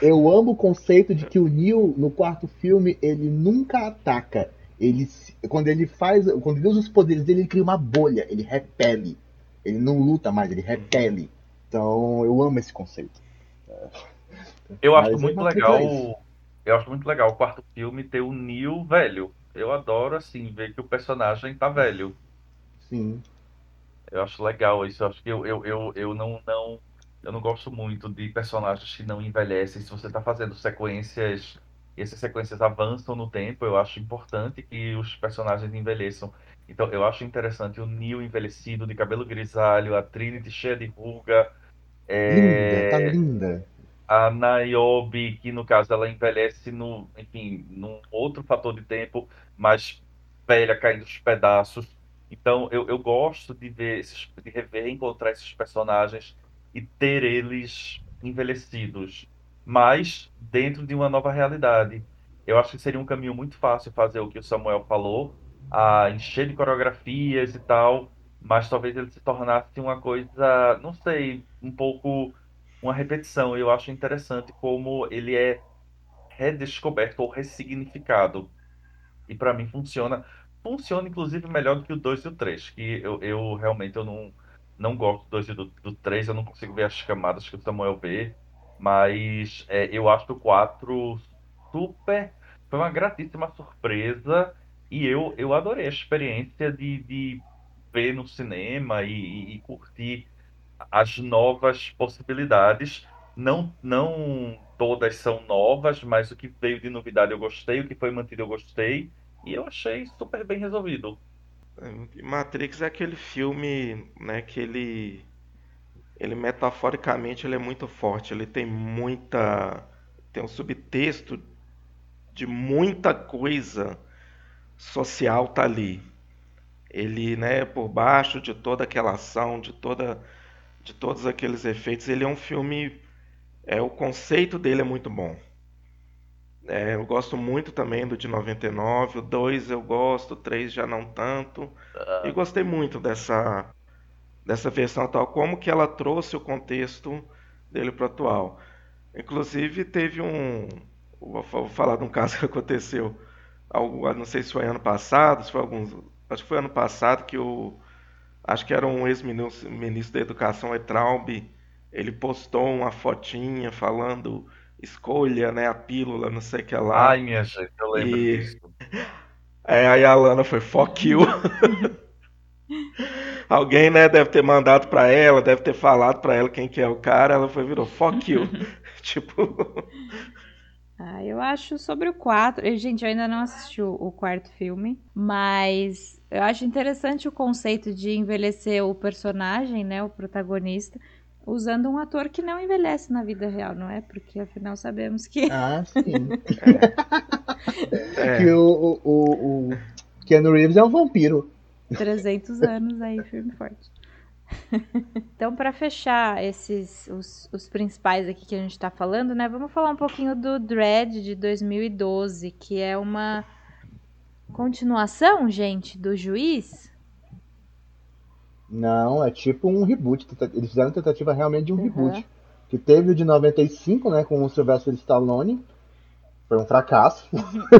eu amo o conceito de que o Neo no quarto filme ele nunca ataca. Ele quando ele faz, quando ele usa os poderes dele, ele cria uma bolha, ele repele. Ele não luta mais, ele repele. Então, eu amo esse conceito. Eu Mas acho muito legal. Eu acho muito legal o quarto filme ter o Neo velho. Eu adoro, assim, ver que o personagem tá velho. Sim. Eu acho legal isso. Eu acho que eu, eu, eu, eu não, não. Eu não gosto muito de personagens que não envelhecem. Se você tá fazendo sequências e essas sequências avançam no tempo, eu acho importante que os personagens envelheçam. Então, eu acho interessante o Neo envelhecido, de cabelo grisalho, a Trinity cheia de ruga. Linda, tá É, linda. a Niobe, que no caso ela envelhece no, enfim, num outro fator de tempo, mais velha, caindo os pedaços. Então eu, eu gosto de ver esses, de rever, encontrar esses personagens e ter eles envelhecidos, mas dentro de uma nova realidade. Eu acho que seria um caminho muito fácil fazer o que o Samuel falou, a encher de coreografias e tal, mas talvez ele se tornasse uma coisa, não sei, um pouco uma repetição. Eu acho interessante como ele é redescoberto ou ressignificado. E para mim funciona. Funciona, inclusive, melhor do que o 2 e o 3. Que eu, eu realmente eu não, não gosto do 2 e do, do 3, eu não consigo ver as camadas que o Samuel vê. Mas é, eu acho o 4 super. Foi uma gratíssima surpresa. E eu, eu adorei a experiência de, de ver no cinema e, e curtir as novas possibilidades. Não, não todas são novas, mas o que veio de novidade eu gostei, o que foi mantido eu gostei. E eu achei super bem resolvido. Matrix é aquele filme, né, que ele ele metaforicamente ele é muito forte, ele tem muita tem um subtexto de muita coisa social tá ali. Ele, né, por baixo de toda aquela ação, de toda de todos aqueles efeitos, ele é um filme é o conceito dele é muito bom. É, eu gosto muito também do de 99, o 2 eu gosto, o 3 já não tanto. E gostei muito dessa, dessa versão atual, como que ela trouxe o contexto dele para o atual. Inclusive teve um. Vou falar de um caso que aconteceu. Não sei se foi ano passado, se foi alguns. Acho que foi ano passado que o. Acho que era um ex-ministro da Educação, Etraub, ele postou uma fotinha falando escolha, né, a pílula, não sei o que lá. Ai, minha gente, eu lembro e... disso. É, aí a Lana foi fuck you. Alguém, né, deve ter mandado pra ela, deve ter falado pra ela quem que é o cara, ela foi virou fuck you. tipo. Ah, eu acho sobre o 4. Gente, eu ainda não assisti o quarto filme, mas eu acho interessante o conceito de envelhecer o personagem, né, o protagonista, usando um ator que não envelhece na vida real, não é? Porque afinal sabemos que. Ah, sim. é. Que o, o, o Keanu Reeves é um vampiro. 300 anos aí, firme e forte. então, para fechar esses os, os, principais aqui que a gente está falando, né? Vamos falar um pouquinho do Dread de 2012, que é uma continuação, gente, do Juiz. Não, é tipo um reboot. Eles fizeram tentativa realmente de um uhum. reboot. Que teve o de 95, né, com o Sylvester Stallone. Foi um fracasso.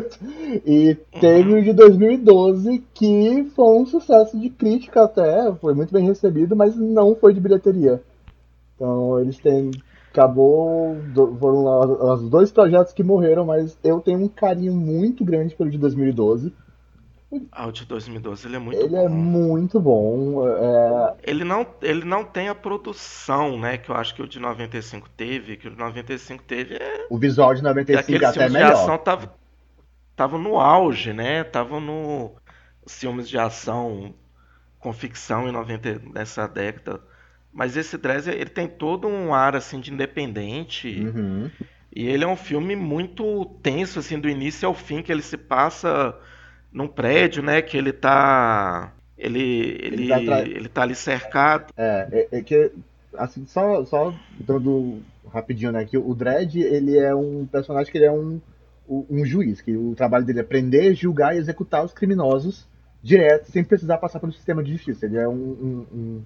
e teve o de 2012, que foi um sucesso de crítica até. Foi muito bem recebido, mas não foi de bilheteria. Então eles têm. Acabou. Foram os dois projetos que morreram, mas eu tenho um carinho muito grande pelo de 2012 ah, o de 2012 ele é muito ele bom. Ele é muito bom. É... Ele, não, ele não tem a produção, né? Que eu acho que o de 95 teve. Que o de 95 teve. É... O visual de 95 até é melhor. De ação tava, tava no auge, né? Tava no. Os filmes de ação com ficção em 90, nessa década. Mas esse Dress, ele tem todo um ar assim de independente. Uhum. E ele é um filme muito tenso, assim, do início ao fim, que ele se passa num prédio, né? Que ele tá. Ele, ele, ele, tá, tra... ele tá ali cercado. É, é, é, que. Assim, só, só dando rapidinho, né? Que o Dredd, ele é um personagem que ele é um, um juiz, que o trabalho dele é prender, julgar e executar os criminosos direto, sem precisar passar pelo sistema de justiça. Ele é um, um, um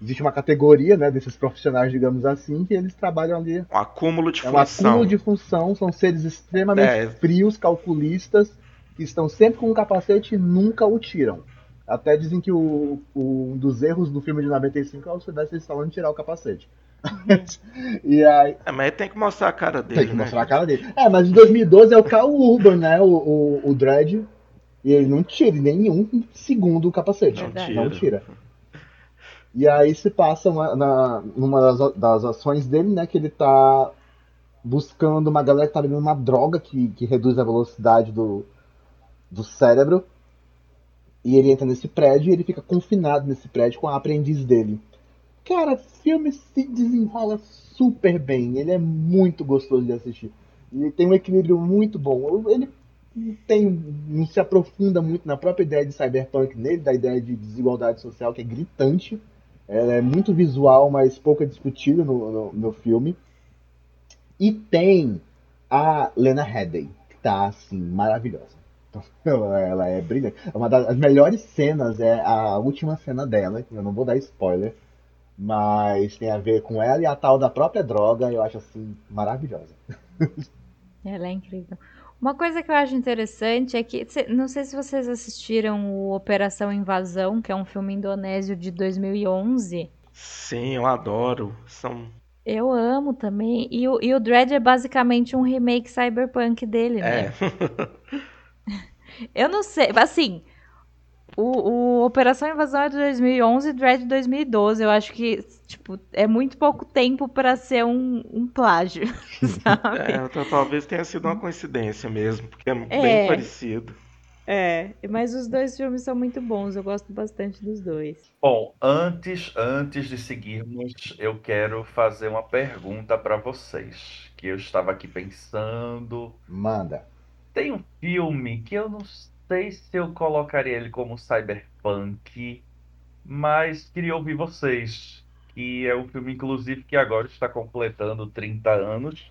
existe uma categoria né, desses profissionais, digamos assim, que eles trabalham ali. Um acúmulo de é um função. Um acúmulo de função, são seres extremamente é. frios, calculistas, que estão sempre com um capacete e nunca o tiram. Até dizem que o, o, um dos erros do filme de 95 é o Sylvester Stallone tirar o capacete. e aí... É, mas tem que mostrar a cara dele. Tem que né? mostrar a cara dele. É, mas em 2012 é o Carl Urban, né? O, o, o Dredd. E ele não tira nenhum segundo o capacete. Não tira. Não tira. E aí se passa uma, na, numa das, das ações dele, né? Que ele tá buscando uma galera que tá bebendo uma droga que, que reduz a velocidade do, do cérebro. E ele entra nesse prédio e ele fica confinado nesse prédio com a aprendiz dele. Cara, o filme se desenrola super bem. Ele é muito gostoso de assistir. Ele tem um equilíbrio muito bom. Ele tem, não se aprofunda muito na própria ideia de cyberpunk nele, da ideia de desigualdade social, que é gritante. Ela é muito visual, mas pouco é discutida no, no, no filme. E tem a Lena Headey, que tá assim, maravilhosa. Ela, é brilhante. Uma das melhores cenas é a última cena dela, eu não vou dar spoiler, mas tem a ver com ela e a tal da própria droga, eu acho assim maravilhosa. Ela é incrível. Uma coisa que eu acho interessante é que, não sei se vocês assistiram o Operação Invasão, que é um filme indonésio de 2011. Sim, eu adoro. São eu amo também. E o, e o Dread é basicamente um remake cyberpunk dele, né? É. eu não sei. Assim, o, o Operação Invasão é de 2011 e Dread de 2012. Eu acho que, tipo, é muito pouco tempo para ser um, um plágio, sabe? É, talvez tenha sido uma coincidência mesmo, porque é, é, bem parecido. É, mas os dois filmes são muito bons, eu gosto bastante dos dois. Bom, antes, antes de seguirmos, eu quero fazer uma pergunta para vocês, que eu estava aqui pensando. Manda. Tem um filme que eu não sei se eu colocaria ele como cyberpunk, mas queria ouvir vocês. Que é um filme, inclusive, que agora está completando 30 anos,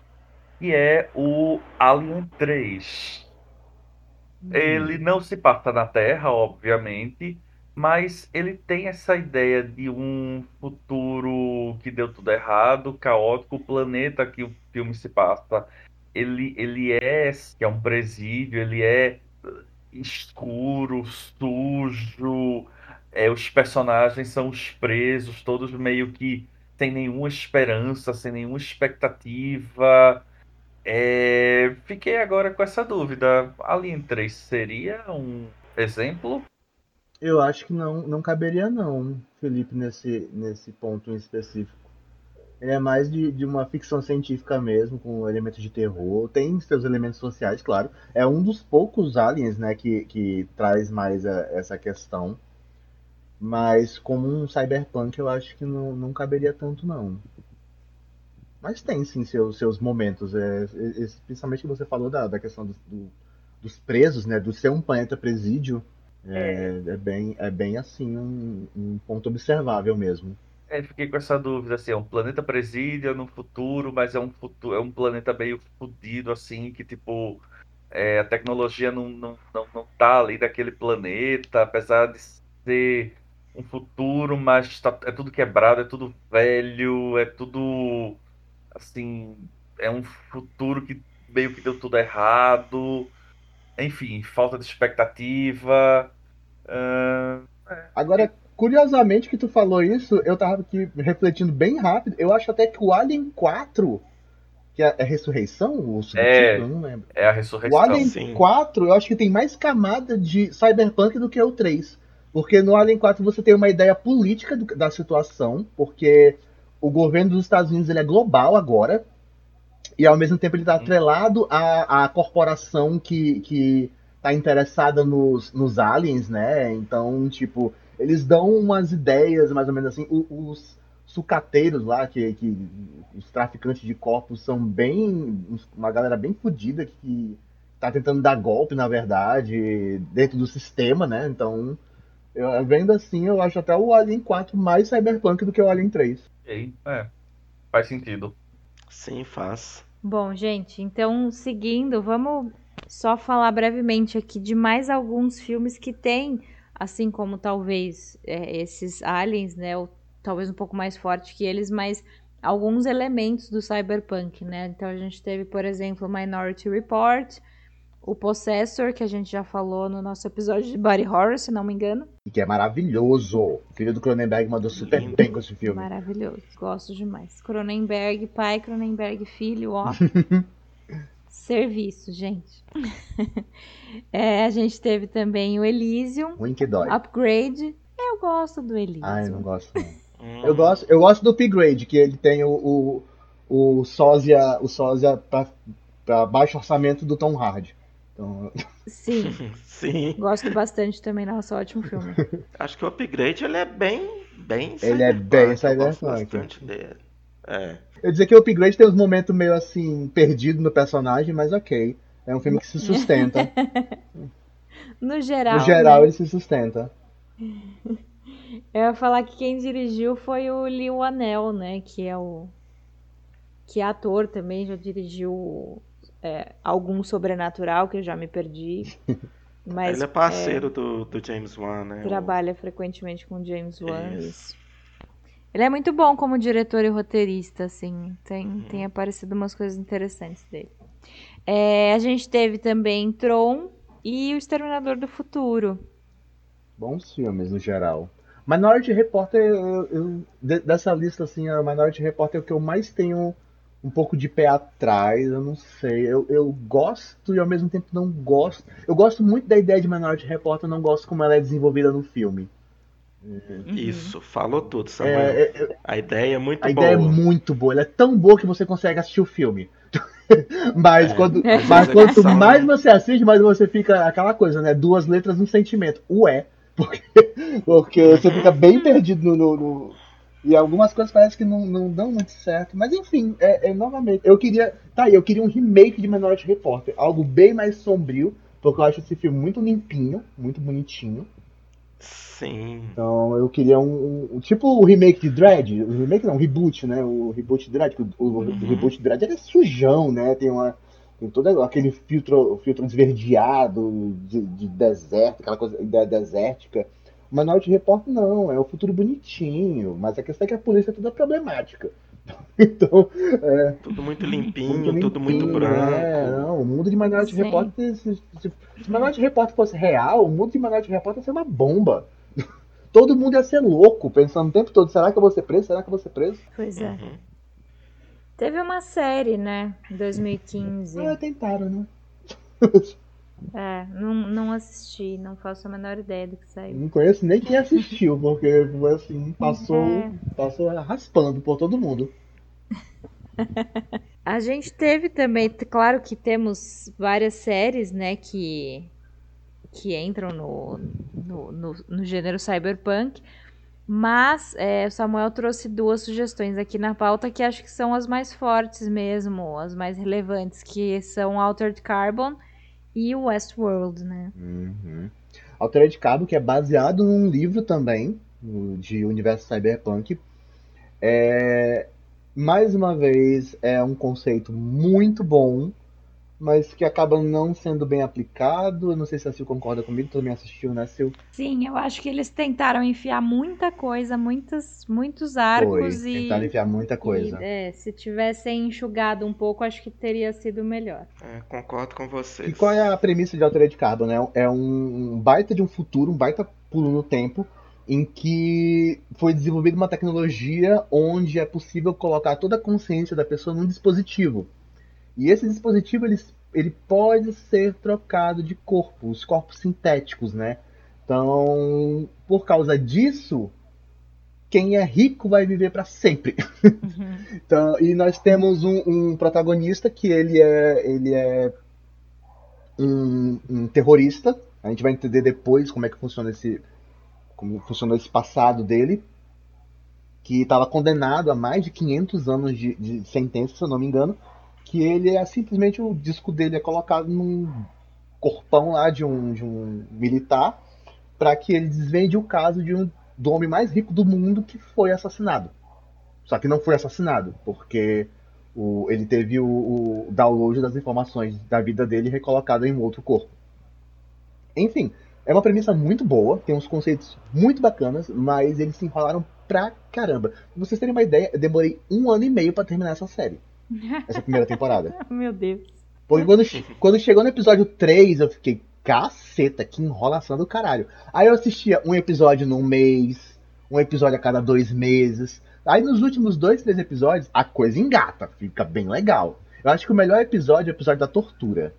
que é o Alien 3. Ele não se passa na Terra, obviamente, mas ele tem essa ideia de um futuro que deu tudo errado, caótico. O planeta que o filme se passa, ele, ele é, que é um presídio, ele é escuro, sujo. É, os personagens são os presos, todos meio que sem nenhuma esperança, sem nenhuma expectativa. É, fiquei agora com essa dúvida. Alien 3 seria um exemplo? Eu acho que não, não caberia não, Felipe, nesse, nesse ponto em específico. Ele é mais de, de uma ficção científica mesmo, com elementos de terror. Tem seus elementos sociais, claro. É um dos poucos aliens, né, que, que traz mais a, essa questão. Mas como um cyberpunk, eu acho que não, não caberia tanto, não. Mas tem sim seus, seus momentos. É, especialmente que você falou da, da questão do, do, dos presos, né? Do ser um planeta presídio. É, é, é bem, é bem assim um, um ponto observável mesmo. É, fiquei com essa dúvida, assim, é um planeta presídio no futuro, mas é um futuro, é um planeta meio fodido, assim, que tipo, é, a tecnologia não, não, não, não tá ali daquele planeta, apesar de ser um futuro, mas tá, é tudo quebrado, é tudo velho, é tudo assim, é um futuro que meio que deu tudo errado, enfim, falta de expectativa. Uh, é. Agora, Curiosamente que tu falou isso, eu tava aqui refletindo bem rápido. Eu acho até que o Alien 4, que é a é ressurreição, o é, não lembro. É a ressurreição. O Alien sim. 4, eu acho que tem mais camada de cyberpunk do que o 3. Porque no Alien 4 você tem uma ideia política do, da situação, porque o governo dos Estados Unidos ele é global agora, e ao mesmo tempo ele está atrelado à, à corporação que, que tá interessada nos, nos aliens, né? Então, tipo, eles dão umas ideias, mais ou menos assim. Os sucateiros lá, que, que os traficantes de corpos são bem. uma galera bem fodida que tá tentando dar golpe, na verdade, dentro do sistema, né? Então, eu, vendo assim, eu acho até o Alien 4 mais cyberpunk do que o Alien 3. É, faz sentido. Sim, faz. Bom, gente, então seguindo, vamos só falar brevemente aqui de mais alguns filmes que tem assim como talvez é, esses aliens, né, ou talvez um pouco mais forte que eles, mas alguns elementos do cyberpunk, né? Então a gente teve, por exemplo, Minority Report, o Possessor, que a gente já falou no nosso episódio de Body Horror, se não me engano. E que é maravilhoso. O filho do Cronenberg mandou super Lindo. bem com esse filme. Maravilhoso, gosto demais. Cronenberg, pai, Cronenberg, filho, ó. Serviço, gente. é, a gente teve também o Elysium. Ruim que dói. Upgrade. Eu gosto do Elysium. Ah, eu não gosto não. Hum. eu, gosto, eu gosto do Upgrade, que ele tem o, o, o sósia, o sósia pra, pra baixo orçamento do Tom Hardy. Então... Sim. Sim. Gosto bastante também, nossa, ótimo filme. Acho que o Upgrade ele é bem, bem Ele é bem cyberpunk. bastante dele. É. Eu dizer que o upgrade tem uns momentos meio assim, perdido no personagem, mas ok. É um filme que se sustenta. no geral. No geral, né? ele se sustenta. Eu ia falar que quem dirigiu foi o Liu Anel, né? Que é o. Que é ator também, já dirigiu é, algum sobrenatural que eu já me perdi. Mas Ele é parceiro do, do James Wan, né? trabalha frequentemente com James Wan. Isso. Isso. Ele é muito bom como diretor e roteirista, assim. Tem, tem aparecido umas coisas interessantes dele. É, a gente teve também Tron e O Exterminador do Futuro. Bons filmes, no geral. Minority Report, eu, eu- de- dessa lista, assim, a Minority Report é o que eu mais tenho um pouco de pé atrás, eu não sei. Eu, eu gosto e ao mesmo tempo não gosto. Eu gosto muito da ideia de Minority Report, eu não gosto como ela é desenvolvida no filme. Isso, falou tudo, Samuel. É, é, é, A ideia é muito a boa. ideia é muito boa, ela é tão boa que você consegue assistir o filme. mas É, quando, mas a quanto mais né? você assiste, mais você fica aquela coisa, né? Duas letras, um sentimento. Ué. Porque, porque você fica bem perdido no, no- no- E algumas coisas parecem que não, não dão muito certo. Mas enfim, é, é novamente. Eu queria. Tá aí, eu queria um remake de Minority Report. Algo bem mais sombrio. Porque eu acho esse filme muito limpinho, muito bonitinho. Sim. Então eu queria um, um- tipo o remake de Dread, o remake não, o reboot, né? O reboot de Dread, o, o Uhum. reboot de Dread ele é sujão, né? Tem uma tem todo aquele filtro, filtro esverdeado de, de deserto, aquela coisa de- desértica. O Minority Report não, é o futuro bonitinho, mas a questão é que a polícia é toda problemática. Então, é, Tudo muito limpinho, muito tudo muito limpinho, branco. né? Não, o mundo de Minority Sim. Report, se, se, se, Minority Report fosse real, o mundo de Minority Report ia ser uma bomba. Todo mundo ia ser louco, pensando o tempo todo, será que eu vou ser preso? Será que eu vou ser preso? Pois é. Uhum. Teve uma série, né? Em 2015. Ah, tentaram, né? É, não, não assisti, não faço a menor ideia do que saiu. Não conheço nem quem assistiu, porque foi assim, passou, É. passou raspando por todo mundo. A gente teve também, claro que temos várias séries, né, que, que entram no, no, no, no gênero cyberpunk, mas é, o Samuel trouxe duas sugestões aqui na pauta que acho que são as mais fortes mesmo, as mais relevantes, que são Altered Carbon e Westworld, né? Uhum. Altered Cabo, que é baseado num livro também, de universo cyberpunk. É, mais uma vez, é um conceito muito bom, mas que acaba não sendo bem aplicado. Eu não sei se a Sil concorda comigo, tu também assistiu, né, Sil? Sim, eu acho que eles tentaram enfiar muita coisa, muitas, muitos Foi, arcos e, tentaram enfiar muita coisa. e, é, se tivessem enxugado um pouco, acho que teria sido melhor. É, concordo com vocês. E qual é a premissa de Altered Carbon? né? É um baita de um futuro, um baita pulo no tempo, em que foi desenvolvida uma tecnologia onde é possível colocar toda a consciência da pessoa num dispositivo. E esse dispositivo ele, ele pode ser trocado de corpo, os corpos sintéticos, né? Então, por causa disso, quem é rico vai viver para sempre. Então, e nós temos um, um protagonista que ele é, ele é um, um terrorista. A gente vai entender depois como é que funciona esse, como funciona esse passado dele, que estava condenado a mais de 500 anos de, de sentença, se eu não me engano, que ele é simplesmente o disco dele é colocado num corpão lá de um, de um militar para que ele desvende o caso de um do homem mais rico do mundo que foi assassinado. Só que não foi assassinado, porque o, ele teve o, o download das informações da vida dele recolocado em um outro corpo. Enfim, é uma premissa muito boa, tem uns conceitos muito bacanas, mas eles se enrolaram pra caramba. Pra vocês terem uma ideia, eu demorei um ano e meio pra terminar essa série. Essa primeira temporada. Meu Deus. Porque quando, quando chegou no episódio 3, eu fiquei, caceta, que enrolação do caralho. Aí eu assistia um episódio num mês, um episódio a cada dois meses. Aí nos últimos dois, três episódios, a coisa engata, fica bem legal. Eu acho que o melhor episódio é o episódio da tortura.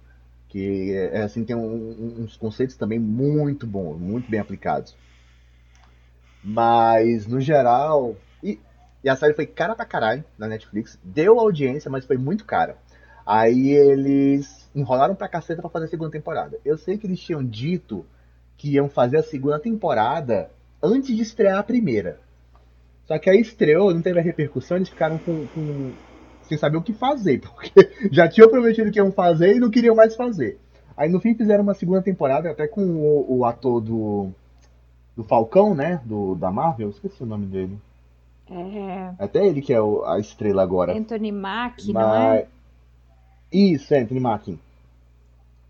Que é, assim, tem um- um- uns conceitos também muito bons, muito bem aplicados. Mas, no geral. E, a série foi cara pra caralho na Netflix. Deu audiência, mas foi muito cara. Aí eles enrolaram pra caceta pra fazer a segunda temporada. Eu sei que eles tinham dito que iam fazer a segunda temporada antes de estrear a primeira. Só que aí estreou, não teve a repercussão, eles ficaram com, com sem saber o que fazer, porque já tinham prometido que iam fazer e não queriam mais fazer. Aí no fim fizeram uma segunda temporada, até com o, o ator do, do Falcão, né? Do, da Marvel, esqueci o nome dele. É. Até ele que é o, a estrela agora. Anthony Mack, Mas- não é? Isso, é, Anthony Mackie.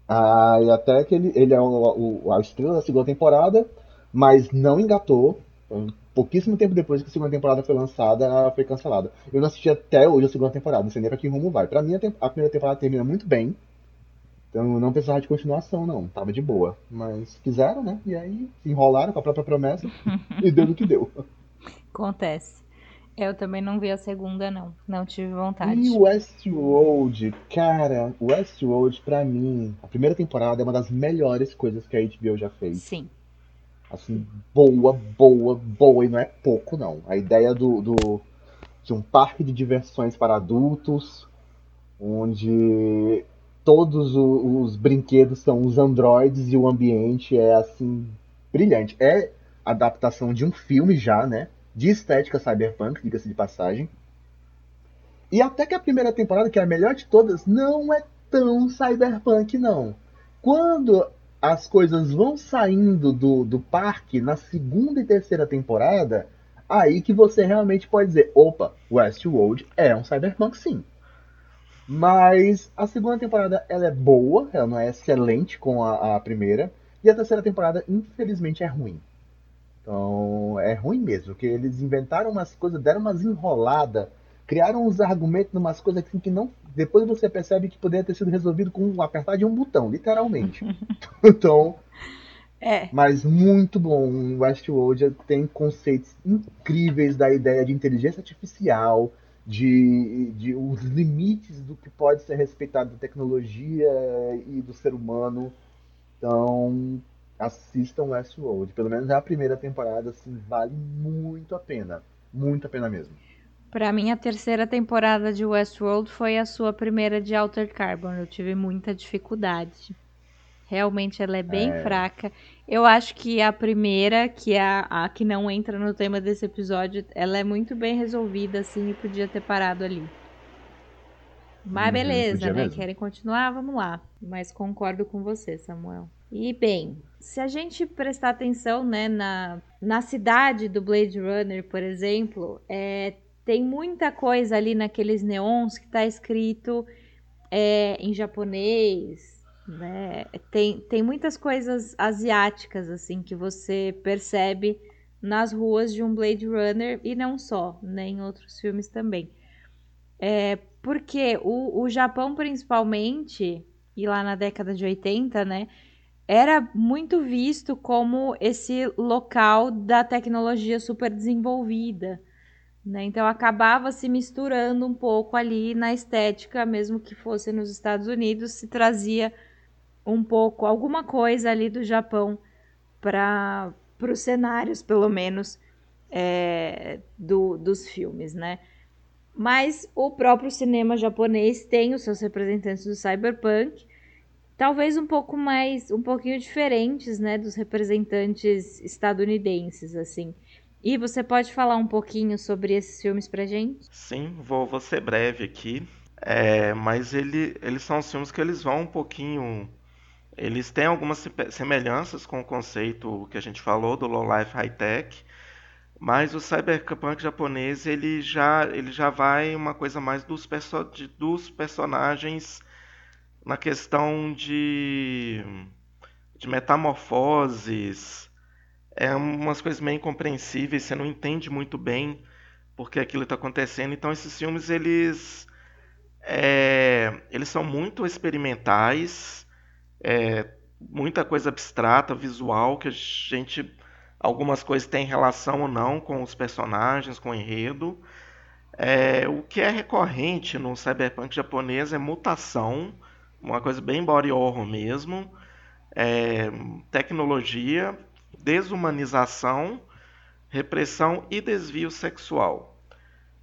Ah, e até que ele, ele é o, o- a estrela da segunda temporada, mas não engatou. Pouquíssimo tempo depois que a segunda temporada foi lançada, ela foi cancelada. Eu não assisti até hoje a segunda temporada, não sei nem pra que rumo vai. Pra mim, a, primeira temporada termina muito bem. Então não precisava de continuação, não. Tava de boa. Mas fizeram, né? E aí se enrolaram com a própria promessa e deu no que deu. Acontece. Eu também não vi a segunda, não. Não tive vontade. E Westworld, cara, Westworld pra mim, a primeira temporada é uma das melhores coisas que a HBO já fez. Sim. Assim, boa, boa, boa, e não é pouco não. A ideia do, do de um parque de diversões para adultos, onde todos o- os brinquedos são os androides e o ambiente é assim brilhante. É adaptação de um filme já, né? De estética cyberpunk, diga-se de passagem. E até que a primeira temporada, que é a melhor de todas, não é tão cyberpunk, não. Quando as coisas vão saindo do, do parque na segunda e terceira temporada, aí que você realmente pode dizer: opa, Westworld é um cyberpunk sim. Mas a segunda temporada ela é boa, ela não é excelente com a, a primeira. E a terceira temporada, infelizmente, é ruim. Então, é ruim mesmo, porque eles inventaram umas coisas, deram umas enroladas, criaram uns argumentos, umas coisas assim que não. Depois você percebe que poderia ter sido resolvido com um apertar de um botão, literalmente. então, É. mas muito bom. Westworld tem conceitos incríveis da ideia de inteligência artificial, de, de os limites do que pode ser respeitado da tecnologia e do ser humano. Então, assistam Westworld. Pelo menos a primeira temporada, assim, vale muito a pena. Muito a pena mesmo. Pra mim, a terceira temporada de Westworld foi a sua primeira de Altered Carbon. Eu tive muita dificuldade. Realmente ela é bem É. fraca. Eu acho que a primeira, que é a, a que não entra no tema desse episódio, ela é muito bem resolvida, assim, e podia ter parado ali. Mas Uhum, beleza, né? mesmo. Querem continuar? Vamos lá. Mas concordo com você, Samuel. E bem, se a gente prestar atenção, né, na, na cidade do Blade Runner, por exemplo, é, tem muita coisa ali naqueles neons que tá escrito é, em japonês, né? Tem, tem muitas coisas asiáticas, assim, que você percebe nas ruas de um Blade Runner e não só, né? Em outros filmes também. É, porque o, o Japão, principalmente, e lá na década de 80, né? Era muito visto como esse local da tecnologia super desenvolvida. Né? Então acabava se misturando um pouco ali na estética, mesmo que fosse nos Estados Unidos, se trazia um pouco, alguma coisa ali do Japão para os cenários, pelo menos, é, do, dos filmes, né? Mas o próprio cinema japonês tem os seus representantes do cyberpunk, talvez um pouco mais, um pouquinho diferentes, né, dos representantes estadunidenses, assim. E você pode falar um pouquinho sobre esses filmes pra gente? Sim, vou, vou ser breve aqui. É, mas ele, eles são os filmes que eles vão um pouquinho. Eles têm algumas se- semelhanças com o conceito que a gente falou do low life high tech, mas o cyberpunk japonês ele já, ele já vai uma coisa mais dos, perso dos personagens na questão de, de metamorfoses, é umas coisas meio incompreensíveis, você não entende muito bem porque aquilo está acontecendo. Então esses filmes eles é, eles são muito experimentais, é, muita coisa abstrata, visual que a gente algumas coisas têm relação ou não com os personagens, com o enredo. É, o que é recorrente no cyberpunk japonês é mutação, uma coisa bem body horror mesmo, é, tecnologia, desumanização, repressão e desvio sexual.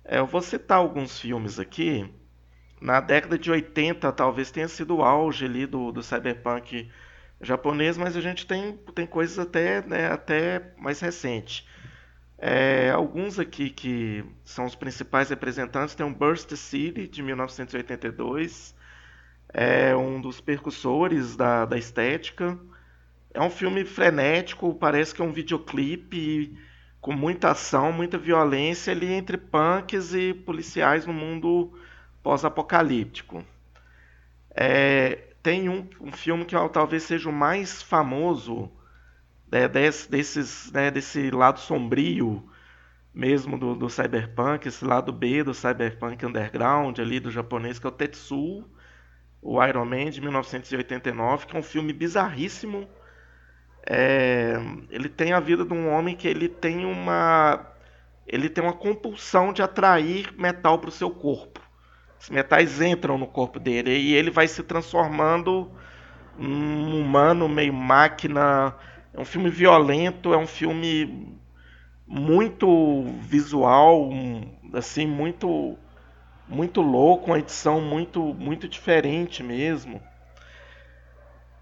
É, eu vou citar alguns filmes aqui. Na década de 80 talvez tenha sido o auge ali do, do cyberpunk japonês, mas a gente tem, tem coisas até, né, até mais recente. É, alguns aqui que são os principais representantes tem o Burst City, de 1982. É um dos percussores da, da estética. É um filme frenético, parece que é um videoclipe com muita ação, muita violência ali entre punks e policiais no mundo pós-apocalíptico. É, tem um, um, filme que talvez seja o mais famoso né, desse, desses, né, desse lado sombrio mesmo do, do, cyberpunk, esse lado B do cyberpunk underground ali do japonês, que é o Tetsuo, o Iron Man de 1989, que é um filme bizarríssimo, é, ele tem a vida de um homem que ele tem uma ele tem uma compulsão de atrair metal para o seu corpo. Os metais entram no corpo dele e ele vai se transformando um humano meio máquina. É um filme violento, é um filme muito visual, assim, muito muito louco, uma edição muito muito diferente mesmo.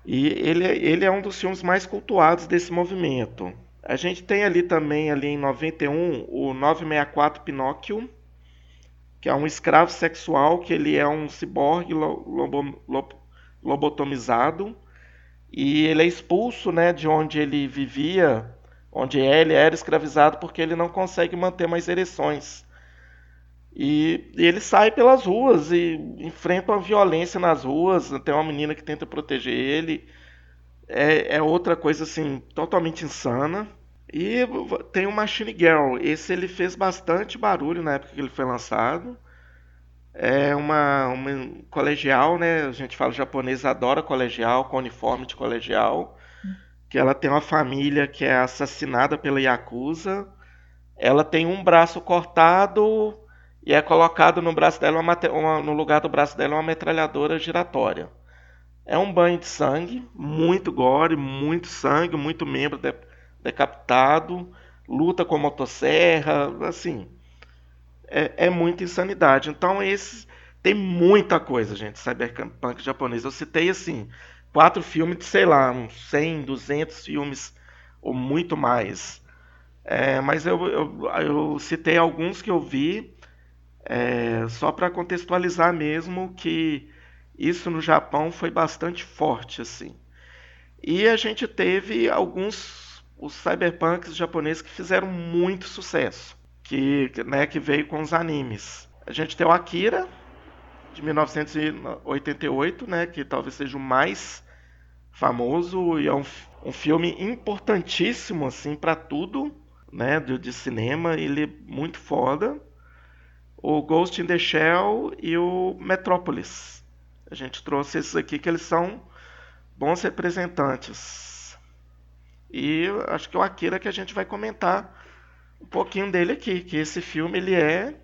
E ele, ele é um dos filmes mais cultuados desse movimento. A gente tem ali também, ali em 91, o 964 Pinóquio, que é um escravo sexual, que ele é um ciborgue lobo, lobo, lobotomizado, e ele é expulso né, de onde ele vivia, onde ele era escravizado, porque ele não consegue manter mais ereções. E, e, ele sai pelas ruas e enfrenta uma violência nas ruas. Tem uma menina que tenta proteger ele. É, é outra coisa assim, totalmente insana. E tem o Machine Girl. Esse ele fez bastante barulho na época que ele foi lançado. É uma, uma colegial, né? A gente fala japonês, adora colegial, com uniforme de colegial. Que ela tem uma família que é assassinada pela Yakuza. Ela tem um braço cortado e é colocado no braço dela uma, uma, no lugar do braço dela uma metralhadora giratória. É um banho de sangue, muito gore, muito sangue, muito membro de, decapitado, luta com motosserra, assim, é, é muita insanidade. Então esse tem muita coisa, gente, cyberpunk japonês. Eu citei assim quatro filmes de sei lá uns 100, 200 filmes ou muito mais. É, mas eu, eu, eu citei alguns que eu vi é, só para contextualizar mesmo que isso no Japão foi bastante forte assim. E a gente teve alguns os cyberpunks japoneses que fizeram muito sucesso, que, né, que veio com os animes. A gente tem o Akira de 1988, né, que talvez seja o mais famoso e é um, um filme importantíssimo assim para tudo, né, de, de cinema, ele é muito foda o Ghost in the Shell e o Metropolis. A gente trouxe esses aqui que eles são bons representantes. E acho que o Akira que a gente vai comentar um pouquinho dele aqui, que esse filme ele é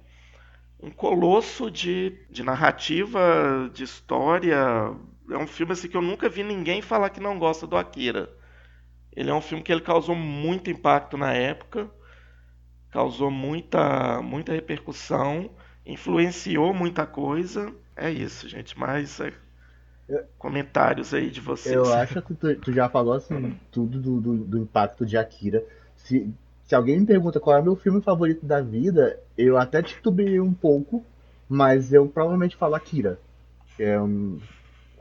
um colosso de, de narrativa, de história. É um filme assim que eu nunca vi ninguém falar que não gosta do Akira. Ele é um filme que ele causou muito impacto na época causou muita, muita repercussão, influenciou muita coisa. É isso, gente. Mais é, comentários aí de vocês. Eu acho que tu, tu já falou assim, uhum. tudo do, do, do, impacto de Akira. Se, se alguém me pergunta qual é o meu filme favorito da vida, eu até titubeei um pouco, mas eu provavelmente falo Akira. É um,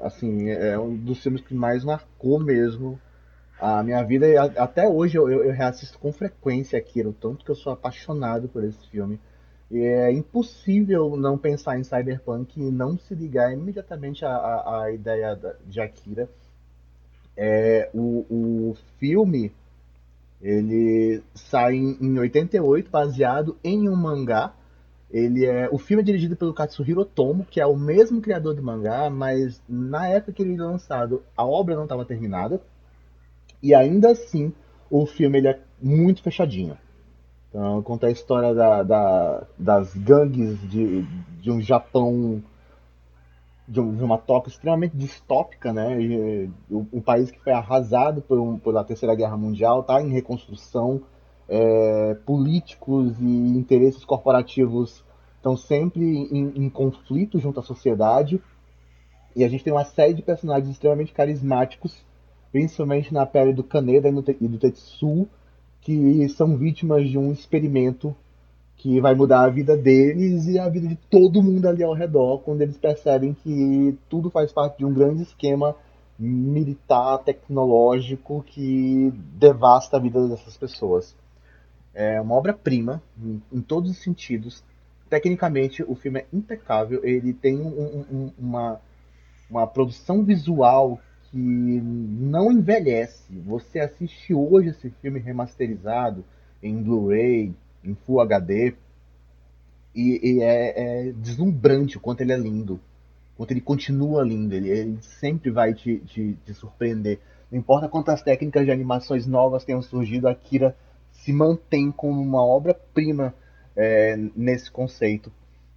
assim, é um dos filmes que mais marcou mesmo a minha vida, até hoje, eu, eu, reassisto com frequência Akira, o tanto que eu sou apaixonado por esse filme. E é impossível não pensar em Cyberpunk e não se ligar imediatamente à, à, ideia de Akira. É, o, o filme ele sai em 88, baseado em um mangá. Ele é, o filme é dirigido pelo Katsuhiro Otomo, que é o mesmo criador do mangá, mas na época que ele foi lançado, a obra não estava terminada. E ainda assim, o filme ele é muito fechadinho. Então, conta a história da, da, das gangues de, de um Japão, de, uma Tóquio extremamente distópica, né? E, um país que foi arrasado por, um, pela Terceira Guerra Mundial, tá em reconstrução. É, políticos e interesses corporativos estão sempre em, em conflito junto à sociedade. E a gente tem uma série de personagens extremamente carismáticos principalmente na pele do Kaneda e do Tetsu, que são vítimas de um experimento que vai mudar a vida deles e a vida de todo mundo ali ao redor, quando eles percebem que tudo faz parte de um grande esquema militar, tecnológico que devasta a vida dessas pessoas. É uma obra-prima em, em, todos os sentidos. Tecnicamente, o filme é impecável. Ele tem um, um, uma, uma produção visual que não envelhece. Você assiste hoje esse filme remasterizado em Blu-ray, em Full HD, e, e é, é, deslumbrante o quanto ele é lindo, o quanto ele continua lindo, ele, ele sempre vai te, te, te, surpreender. Não importa quantas técnicas de animações novas tenham surgido, Akira se mantém como uma obra-prima é, nesse conceito.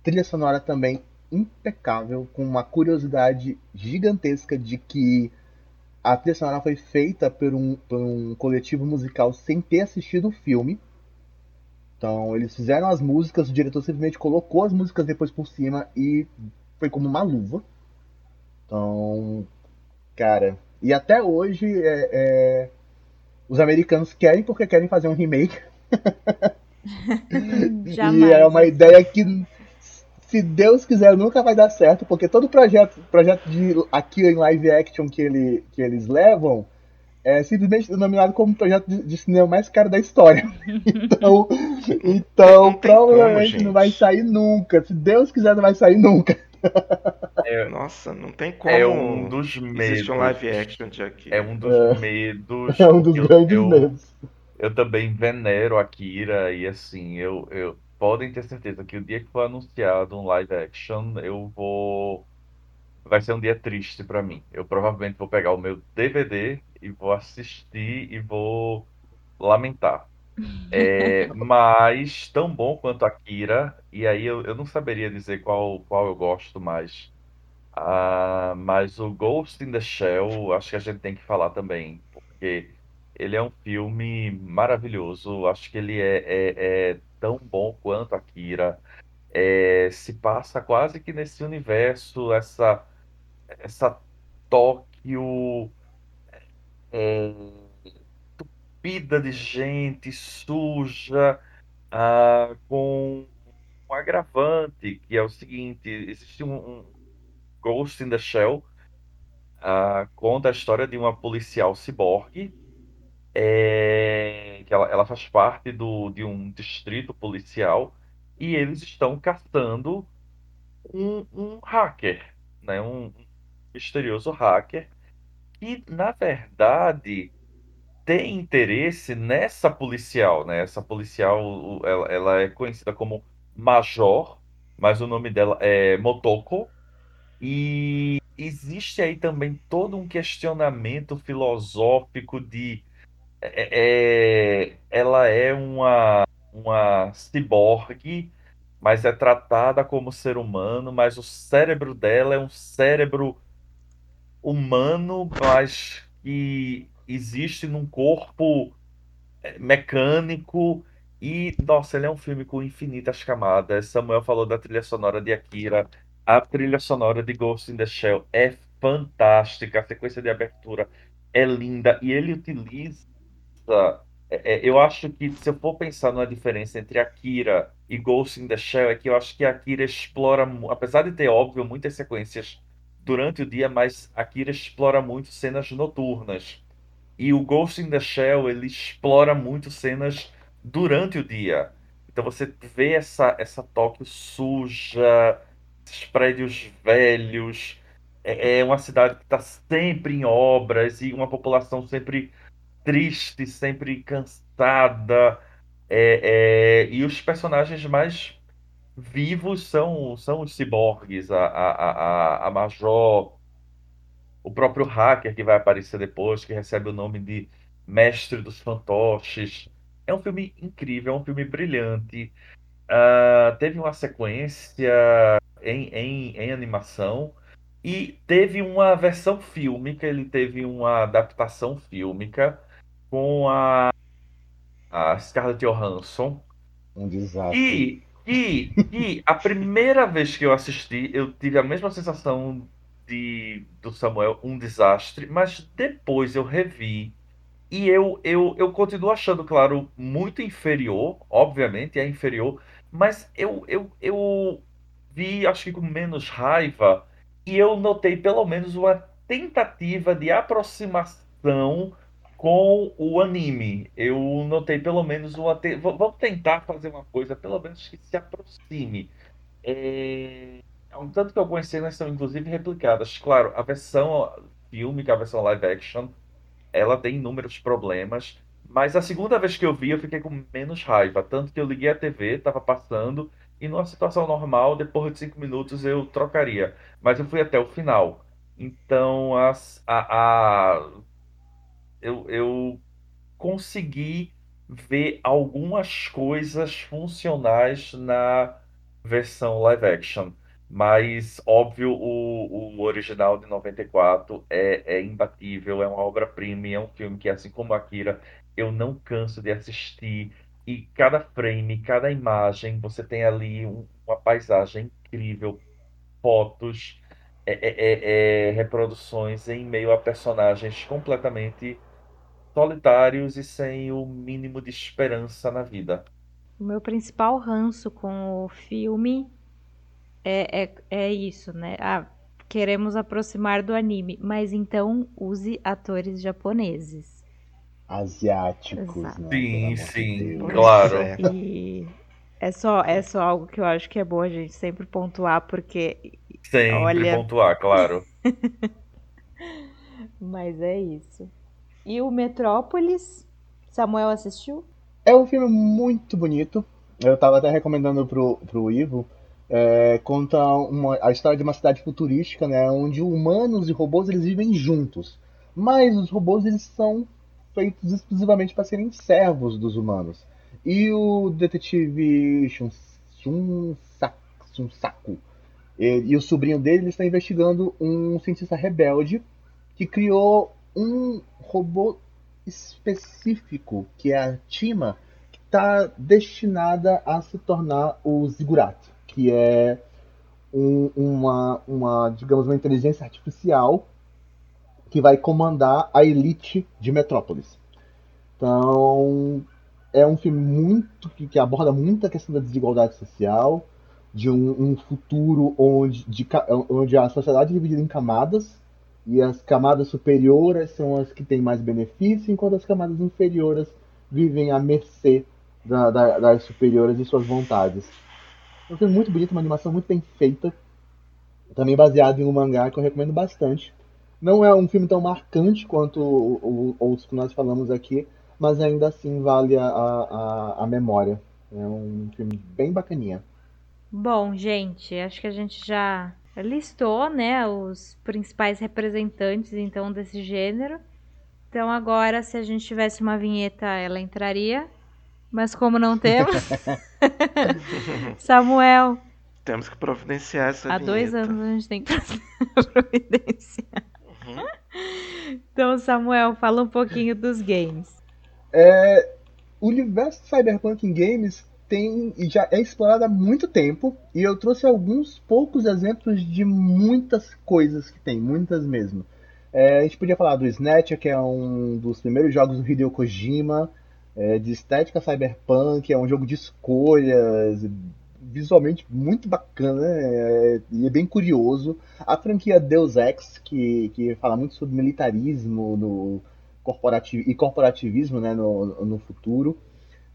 Trilha sonora também impecável, com uma curiosidade gigantesca de que a trilha sonora foi feita por um, por um coletivo musical sem ter assistido o filme. Então, eles fizeram as músicas, o diretor simplesmente colocou as músicas depois por cima e foi como uma luva. Então, cara. E até hoje, é, é, os americanos querem porque querem fazer um remake. e é uma ideia que, se Deus quiser, nunca vai dar certo, porque todo projeto, projeto de aqui em live action que, ele, que eles levam é simplesmente denominado como o projeto de, de, cinema mais caro da história. Então, então não provavelmente como, não vai sair nunca. Se Deus quiser, não vai sair nunca. É, Nossa, não tem como. É um dos medos. um live action de aqui. É um dos é, medos. É um dos grandes eu, medos. Eu também venero Akira e assim, eu, eu podem ter certeza que o dia que for anunciado um live action, eu vou vai ser um dia triste para mim. Eu provavelmente vou pegar o meu DVD e vou assistir e vou lamentar. É, mas tão bom quanto Akira, e aí eu, eu não saberia dizer qual, qual eu gosto mais. Ah, mas o Ghost in the Shell, acho que a gente tem que falar também, porque ele é um filme maravilhoso. Acho que ele é, é, é tão bom quanto Akira. É, se passa quase que nesse universo, essa essa Tóquio é, tupida de gente, suja, ah, com um agravante, que é o seguinte, existe um, um Ghost in the Shell, ah, conta a história de uma policial ciborgue, é, que ela, ela faz parte do, de um distrito policial, e eles estão caçando um, um hacker, né, um, misterioso hacker que, na verdade, tem interesse nessa policial, né? Essa policial, ela, ela é conhecida como Major, mas o nome dela é Motoko. E existe aí também todo um questionamento filosófico de é, é, ela é uma, uma ciborgue, mas é tratada como ser humano, mas o cérebro dela é um cérebro humano, mas que existe num corpo é, mecânico. E, nossa, ele é um filme com infinitas camadas. Samuel falou da trilha sonora de Akira. A trilha sonora de Ghost in the Shell é fantástica. A sequência de abertura é linda. E ele utiliza. É, é eu acho que se eu for pensar numa diferença entre Akira e Ghost in the Shell, é que eu acho que Akira explora, apesar de ter, óbvio, muitas sequências durante o dia, mas Akira explora muito cenas noturnas. E o Ghost in the Shell, ele explora muito cenas durante o dia. Então você vê essa, essa Tóquio suja, esses prédios velhos. É, é uma cidade que está sempre em obras e uma população sempre triste, sempre cansada. É, é, e os personagens mais vivos são, são os ciborgues, a, a, a, a Major, o próprio hacker que vai aparecer depois, que recebe o nome de Mestre dos Fantoches. É um filme incrível, é um filme brilhante. Uh, teve uma sequência em, em, em animação e teve uma versão fílmica, ele teve uma adaptação fílmica com a, a Scarlett Johansson. Um desastre. E e, e a primeira vez que eu assisti, eu tive a mesma sensação de do Samuel, um desastre, mas depois eu revi E eu, eu, eu continuo achando, claro, muito inferior, obviamente é inferior, mas eu, eu, eu vi, acho que com menos raiva, e eu notei pelo menos uma tentativa de aproximação com o anime. Eu notei pelo menos uma. Te... Vamos tentar fazer uma coisa, pelo menos que se aproxime. É... Um tanto que algumas cenas são inclusive replicadas. Claro, a versão filme, é a versão live action, ela tem inúmeros problemas. Mas a segunda vez que eu vi, eu fiquei com menos raiva. Tanto que eu liguei a TV, estava passando, e numa situação normal, depois de cinco minutos eu trocaria. Mas eu fui até o final. Então, as, a, a, eu, eu consegui ver algumas coisas funcionais na versão live action. Mas, óbvio, o, o original de 94 é, é imbatível, é uma obra-prima, é um filme que, assim como Akira, eu não canso de assistir. E cada frame, cada imagem, você tem ali um, uma paisagem incrível, fotos, é, é, é, é reproduções em meio a personagens completamente solitários e sem o mínimo de esperança na vida. O meu principal ranço com o filme é, é, é isso, né? Ah, queremos aproximar do anime, mas então use atores japoneses. Asiáticos, Exato. né? Sim, sim, Deus. claro. É. E é só, é só algo que eu acho que é bom a gente sempre pontuar, porque. Sempre Olha- pontuar, claro. Mas é isso. E o Metrópolis? Samuel assistiu? É um filme muito bonito. Eu tava até recomendando pro, pro Ivo. É, conta uma- a história de uma cidade futurística, né, onde humanos e robôs eles vivem juntos. Mas os robôs eles são feitos exclusivamente para serem servos dos humanos. E o detetive Shun, Shunsa- Shunsaku e, e o sobrinho dele estão investigando um cientista rebelde que criou um robô específico, que é a Tima, que está destinada a se tornar o Ziggurat, que é um- uma, uma, digamos, uma inteligência artificial que vai comandar a elite de Metrópolis. Então, é um filme muito que, que aborda muito a questão da desigualdade social, de um, um futuro onde, de onde a sociedade é dividida em camadas, e as camadas superiores são as que têm mais benefício, enquanto as camadas inferiores vivem à mercê da- da- das superiores e suas vontades. É um filme muito bonito, uma animação muito bem feita, também baseado em um mangá que eu recomendo bastante. Não é um filme tão marcante quanto o- o- outros que nós falamos aqui, mas ainda assim vale a, a- a memória. É um filme bem bacaninha. Bom, gente, acho que a gente já listou, né, os principais representantes, então, desse gênero. Então, agora, se a gente tivesse uma vinheta, ela entraria. Mas como não temos, Samuel, Temos que providenciar essa há dois vinheta. anos a gente tem que providenciar. Uhum. Então, Samuel, fala um pouquinho dos games. É, o universo de Cyberpunk em games tem e já é explorado há muito tempo e eu trouxe alguns poucos exemplos de muitas coisas que tem, muitas mesmo. É, a gente podia falar do Snatcher, que é um dos primeiros jogos do Hideo Kojima, é, de estética cyberpunk, é um jogo de escolhas, visualmente muito bacana é, e é bem curioso. A franquia Deus Ex, que, que fala muito sobre militarismo no, corporati- e corporativismo né, no, no futuro.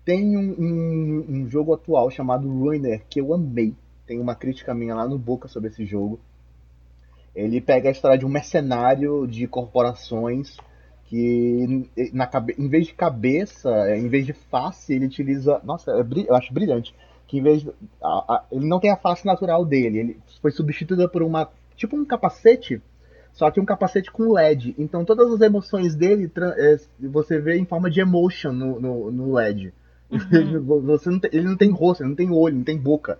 Tem um, um- um jogo atual chamado Ruiner que eu amei. Tem uma crítica minha lá no Boca sobre esse jogo. Ele pega a história de um mercenário de corporações que, na, em vez de cabeça, em vez de face, ele utiliza. Nossa, é eu acho brilhante. Que em vez de- a- a- ele não tem a face natural dele. Ele foi substituída por uma. Tipo um capacete só que um capacete com LED. Então todas as emoções dele é, você vê em forma de emotion no, no, no LED. Você não tem- ele não tem rosto, ele não tem olho, não tem boca.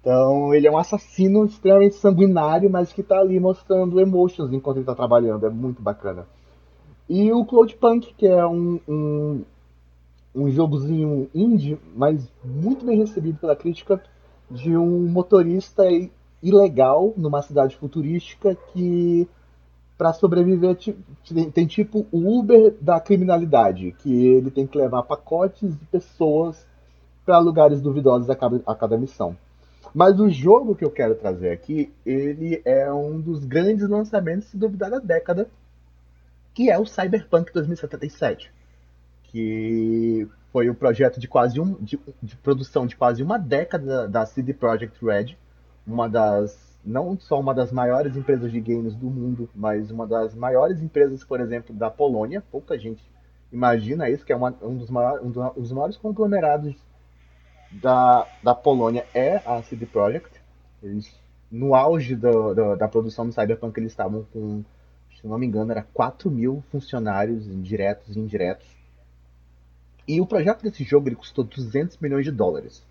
Então ele é um assassino extremamente sanguinário, mas que tá ali mostrando emotions enquanto ele tá trabalhando. É muito bacana. E o Cloudpunk, que é um, um, um jogozinho indie, mas muito bem recebido pela crítica, de um motorista ilegal numa cidade futurística que para sobreviver tem, tem, tipo o Uber da criminalidade, que ele tem que levar pacotes de pessoas para lugares duvidosos a cada, a cada missão. Mas o jogo que eu quero trazer aqui, ele é um dos grandes lançamentos, se duvidar, da década, que é o Cyberpunk 2077, que foi o um projeto de quase um de, de, produção de quase uma década da CD Projekt Red, uma das não só uma das maiores empresas de games do mundo, mas uma das maiores empresas, por exemplo, da Polônia. Pouca gente imagina isso, que é uma, um, dos maiores, um, dos maiores conglomerados da, da Polônia é a CD Projekt. Eles, no auge do, do, da produção do Cyberpunk, eles estavam com, se não me engano, era 4 mil funcionários diretos e indiretos. E o projeto desse jogo ele custou 200 milhões de dólares.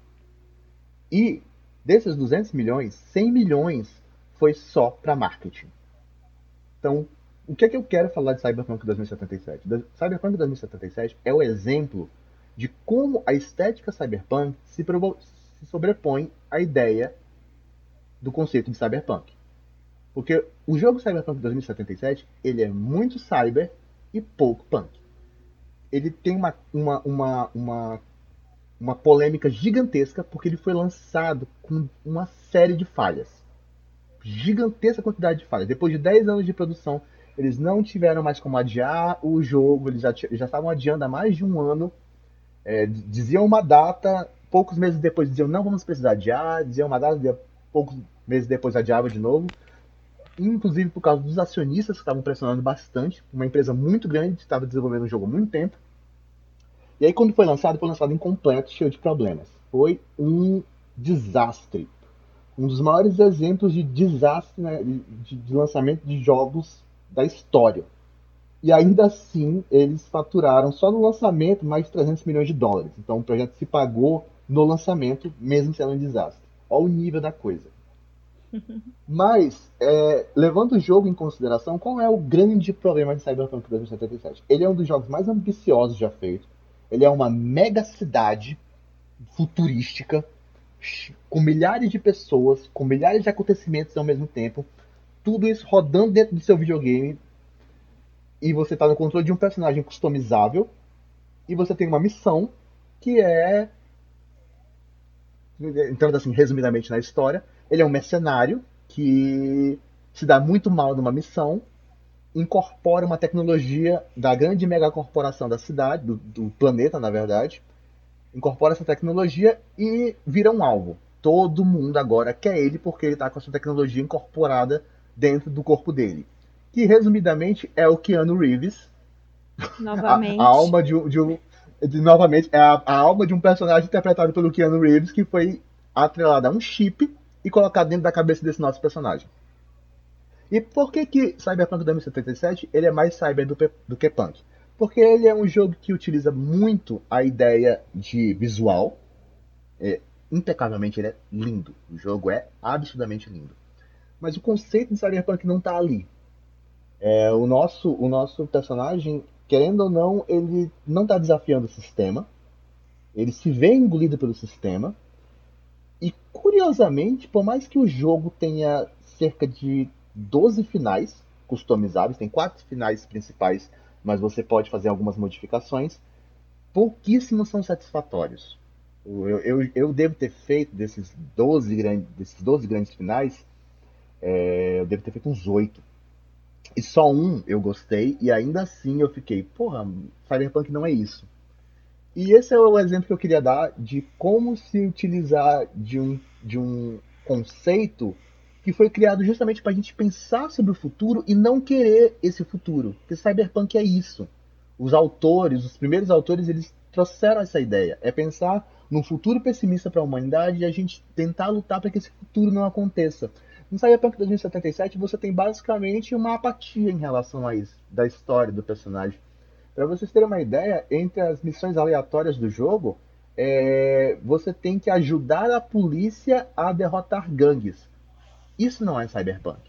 E Desses 200 milhões, 100 milhões foi só para marketing. Então, o que é que eu quero falar de Cyberpunk 2077? Cyberpunk 2077 é o exemplo de como a estética cyberpunk se, se sobrepõe à ideia do conceito de cyberpunk. Porque o jogo Cyberpunk 2077 ele é muito cyber e pouco punk. Ele tem uma, uma, uma, uma uma polêmica gigantesca porque ele foi lançado com uma série de falhas. Gigantesca quantidade de falhas. Depois de 10 anos de produção, eles não tiveram mais como adiar o jogo, eles já, já estavam adiando há mais de um ano. É, diziam uma data, poucos meses depois diziam não vamos precisar adiar, diziam uma data, poucos meses depois adiava de novo. Inclusive por causa dos acionistas que estavam pressionando bastante, uma empresa muito grande que estava desenvolvendo o jogo há muito tempo. E aí, quando foi lançado, foi lançado incompleto, cheio de problemas. Foi um desastre. Um dos maiores exemplos de desastre né, de, de lançamento de jogos da história. E ainda assim, eles faturaram só no lançamento mais de 300 milhões de dólares. Então, o projeto se pagou no lançamento, mesmo sendo um desastre. Olha o nível da coisa. Mas, é, levando o jogo em consideração, qual é o grande problema de Cyberpunk 2077? Ele é um dos jogos mais ambiciosos já feitos ele é uma mega cidade futurística, com milhares de pessoas, com milhares de acontecimentos ao mesmo tempo. Tudo isso rodando dentro do seu videogame. E você está no controle de um personagem customizável. E você tem uma missão que é. Entrando assim, resumidamente na história, ele é um mercenário que se dá muito mal numa missão incorpora uma tecnologia da grande megacorporação da cidade, do, do, planeta, na verdade, incorpora essa tecnologia e vira um alvo. Todo mundo agora quer ele porque ele está com essa tecnologia incorporada dentro do corpo dele. Que, resumidamente, é o Keanu Reeves. Novamente. A, a alma de, de um. De, novamente, é a, a alma de um personagem interpretado pelo Keanu Reeves que foi atrelado a um chip e colocado dentro da cabeça desse nosso personagem. E por que que Cyberpunk 2077 ele é mais cyber do, do que punk? Porque ele é um jogo que utiliza muito a ideia de visual. É, impecavelmente ele é lindo. O jogo é absurdamente lindo. Mas o conceito de Cyberpunk não está ali. É, o, nosso, o nosso personagem, querendo ou não, ele não está desafiando o sistema. Ele se vê engolido pelo sistema. E curiosamente, por mais que o jogo tenha cerca de 12 finais customizáveis, tem quatro finais principais, mas você pode fazer algumas modificações. Pouquíssimos são satisfatórios. Eu, eu, eu devo ter feito desses 12, grandes, desses 12 grandes finais, é, eu devo ter feito uns 8. E só um eu gostei, e ainda assim eu fiquei, porra, Cyberpunk não é isso. E esse é o exemplo que eu queria dar de como se utilizar de um, de um conceito que foi criado justamente para a gente pensar sobre o futuro e não querer esse futuro. Porque cyberpunk é isso. Os autores, os primeiros autores, eles trouxeram essa ideia. É pensar num futuro pessimista para a humanidade e a gente tentar lutar para que esse futuro não aconteça. No Cyberpunk 2077 você tem basicamente uma apatia em relação a isso, da história do personagem. Para vocês terem uma ideia, entre as missões aleatórias do jogo, é, você tem que ajudar a polícia a derrotar gangues. Isso não é cyberpunk.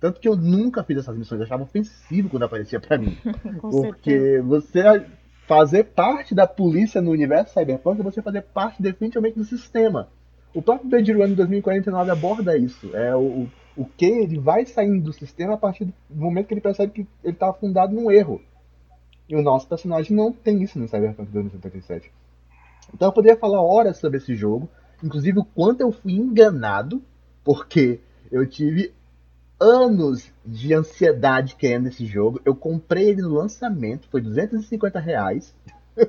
Tanto que eu nunca fiz essas missões, eu achava ofensivo quando aparecia para mim. porque certeza. você fazer parte da polícia no universo cyberpunk é você fazer parte definitivamente do sistema. O próprio Blade Runner 2049 aborda isso. É o, O que ele vai saindo do sistema a partir do momento que ele percebe que ele está afundado num erro. E o nosso personagem não tem isso no Cyberpunk 2077. Então eu poderia falar horas sobre esse jogo, inclusive o quanto eu fui enganado, porque eu tive anos de ansiedade querendo esse jogo. Eu comprei ele no lançamento, foi 250 reais.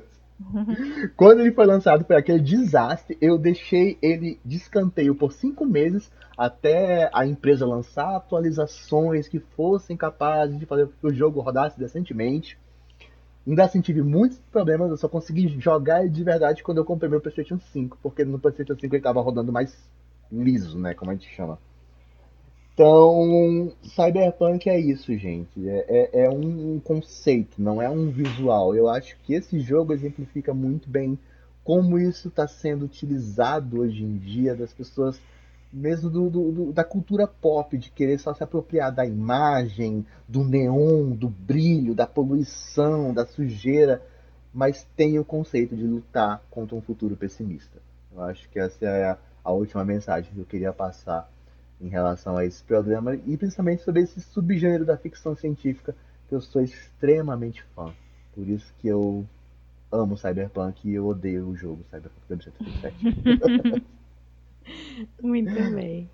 Quando ele foi lançado foi aquele desastre. Eu deixei ele de escanteio por cinco meses até a empresa lançar atualizações que fossem capazes de fazer com que o jogo rodasse decentemente. Ainda assim tive muitos problemas, eu só consegui jogar de verdade quando eu comprei meu PlayStation 5, porque no PlayStation 5 ele estava rodando mais liso, né, como a gente chama. Então, Cyberpunk é isso, gente. É, é, é, um conceito, não é um visual. Eu acho que esse jogo exemplifica muito bem como isso está sendo utilizado hoje em dia das pessoas, mesmo do, do, do, da cultura pop, de querer só se apropriar da imagem, do neon, do brilho, da poluição, da sujeira, mas tem o conceito de lutar contra um futuro pessimista. Eu acho que essa é a, a última mensagem que eu queria passar em relação a esse programa e principalmente sobre esse subgênero da ficção científica que eu sou extremamente fã. Por isso que eu amo Cyberpunk e eu odeio o jogo Cyberpunk 2077. Muito bem.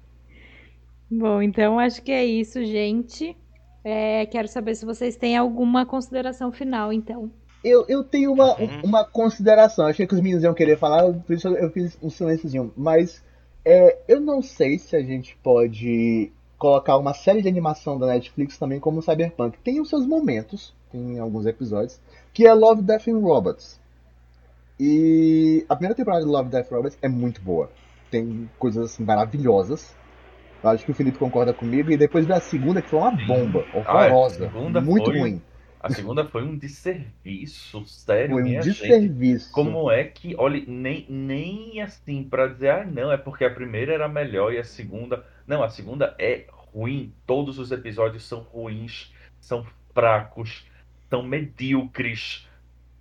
Bom, então acho que é isso, gente. É, quero saber se vocês têm alguma consideração final, então. Eu, eu tenho uma, uhum. uma consideração. Achei que os meninos iam querer falar, por isso eu fiz um silênciozinho. Mas é, eu não sei se a gente pode colocar uma série de animação da Netflix também como Cyberpunk. Tem os seus momentos, tem alguns episódios, que é Love, Death and Robots. E a primeira temporada de Love, Death and Robots é muito boa. Tem coisas assim maravilhosas. Eu acho que o Felipe concorda comigo. E depois da segunda, que foi uma bomba, horrorosa, ah, muito foi... ruim. A segunda foi um desserviço, sério, foi um minha desserviço. Gente. Como é que, olha, nem, nem assim para dizer, ah, não, é porque a primeira era melhor e a segunda. Não, a segunda é ruim. Todos os episódios são ruins, são fracos, são medíocres,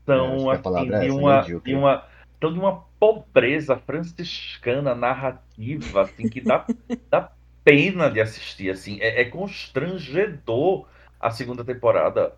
são é, assim, de, uma, de uma. Então, de uma pobreza franciscana narrativa, assim, que dá, dá pena de assistir, assim. É, é constrangedor a segunda temporada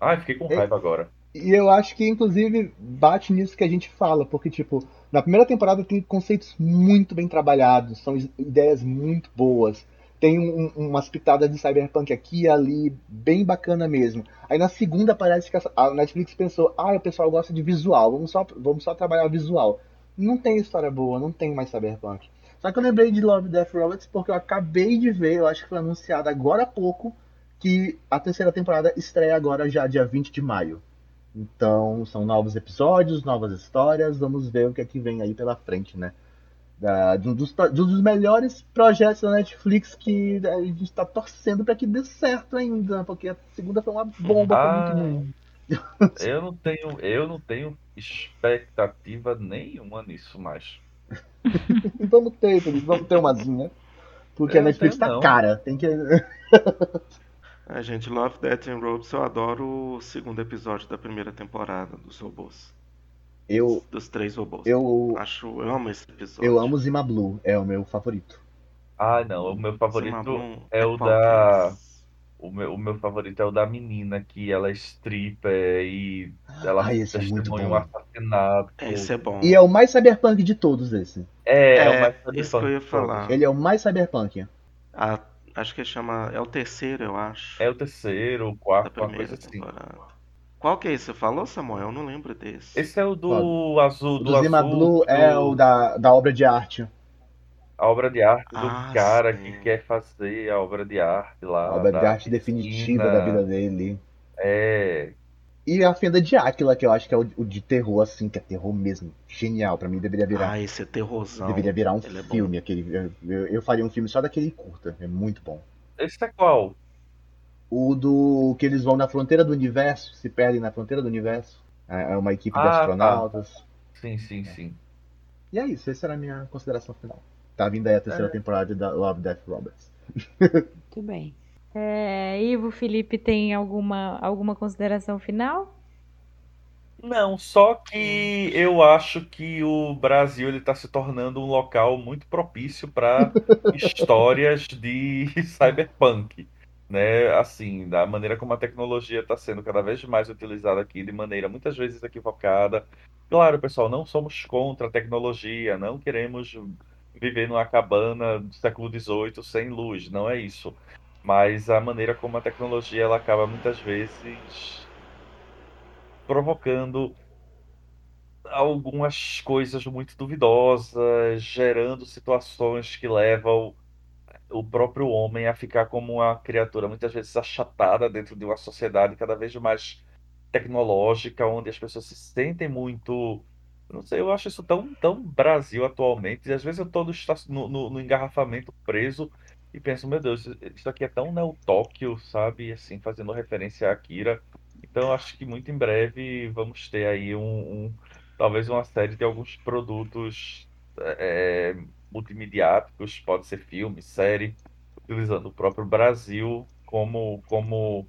Ai, fiquei com é, raiva é, agora. E eu acho que, inclusive, bate nisso que a gente fala, porque, tipo, na primeira temporada tem conceitos muito bem trabalhados, são ideias muito boas. Tem um, umas pitadas de cyberpunk aqui e ali, bem bacana mesmo. Aí na segunda parece que a Netflix pensou, ah, o pessoal gosta de visual, vamos só, vamos só trabalhar visual. Não tem história boa, não tem mais cyberpunk. Só que eu lembrei de Love, Death Robots porque eu acabei de ver, eu acho que foi anunciado agora há pouco, que a terceira temporada estreia agora já dia 20 de maio. Então são novos episódios, novas histórias, vamos ver o que é que vem aí pela frente, né? Da, de, um dos, de um dos melhores projetos da Netflix que a gente está torcendo para que dê certo ainda, porque a segunda foi uma bomba, ah, Eu não tenho, eu não tenho expectativa nenhuma nisso mais. vamos ter, vamos ter umazinha. Porque eu a Netflix tá cara, tem que A gente, Love, Death and Robots, eu adoro o segundo episódio da primeira temporada dos robôs. Eu. Dos três robôs. Eu. Acho, eu amo esse episódio. Eu amo Zima Blue, é o meu favorito. Ah, não, o meu favorito é, é o da. O meu, o meu favorito é o da menina que ela é stripper e ela ah, esse é muito bom. um assassinato. Esse é bom. E é o mais cyberpunk de todos esse. É, é, é o mais cyberpunk. Isso que eu ia falar. Ele é o mais cyberpunk. A Acho que chama. É o terceiro, eu acho. É o terceiro, o quarto, uma coisa assim. Qual que é esse? Você falou, Samuel? Eu não lembro desse. Esse é o do azul. Do, do Zima azul, Blue do... é o da, da obra de arte. A obra de arte do ah, cara sim. que quer fazer a obra de arte lá. A obra de arte definitiva da vida dele. É. E a Fenda de Áquila, que eu acho que é o, o, de terror, assim, que é terror mesmo. Genial, pra mim deveria virar. Ah, esse é terrorzão. Deveria virar um Ele é filme, é aquele. Eu, eu, faria um filme só daquele curta. É muito bom. Esse é qual? O do. que eles vão na fronteira do universo, se perdem na fronteira do universo. É, é uma equipe ah, de tá. astronautas. Tá. Sim, sim, sim. E é isso, essa era a minha consideração final. Tá vindo aí a terceira é. temporada da Love Death Roberts. Muito bem. É, Ivo, Felipe, tem alguma, alguma consideração final? Não, só que eu acho que o Brasil ele está se tornando um local muito propício para histórias de cyberpunk, né? Assim, da maneira como a tecnologia está sendo cada vez mais utilizada aqui de maneira muitas vezes equivocada. Claro, pessoal, não somos contra a tecnologia, não queremos viver numa cabana do século XVIII sem luz, não é isso. Mas a maneira como a tecnologia ela acaba muitas vezes provocando algumas coisas muito duvidosas, gerando situações que levam o próprio homem a ficar como uma criatura muitas vezes achatada dentro de uma sociedade cada vez mais tecnológica, onde as pessoas se sentem muito. Não sei, eu acho isso tão, tão Brasil atualmente. E às vezes eu estou no, no, no, engarrafamento preso e penso, meu Deus, isso aqui é tão Neo Tóquio, sabe? Assim, fazendo referência a Akira. Então acho que muito em breve vamos ter aí um, um talvez uma série de alguns produtos é, multimediáticos, pode ser filme, série, utilizando o próprio Brasil como, como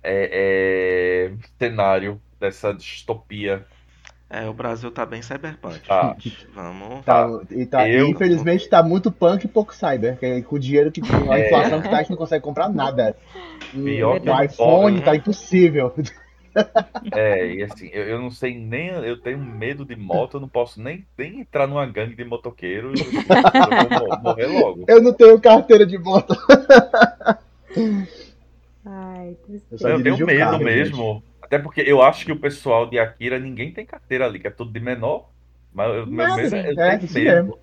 é, é, cenário dessa distopia. É, o Brasil tá bem cyberpunk. Tá. Vamos. Tá, e tá, Eu- infelizmente tá muito punk e pouco cyber. que Com o dinheiro que com a É. inflação que tá, a gente não consegue comprar nada. Pior que o iPhone tá né? impossível. É, e assim, eu, eu não sei nem. Eu tenho medo de moto, eu não posso nem, nem entrar numa gangue de motoqueiros. Eu vou mo- morrer logo. Eu não tenho carteira de moto. Ai, Eu Eu tenho medo carro, mesmo. Até porque eu acho que o pessoal de Akira, ninguém tem carteira ali, que é tudo de menor. Mas eu, meu Nada, medo é, eu é, mesmo.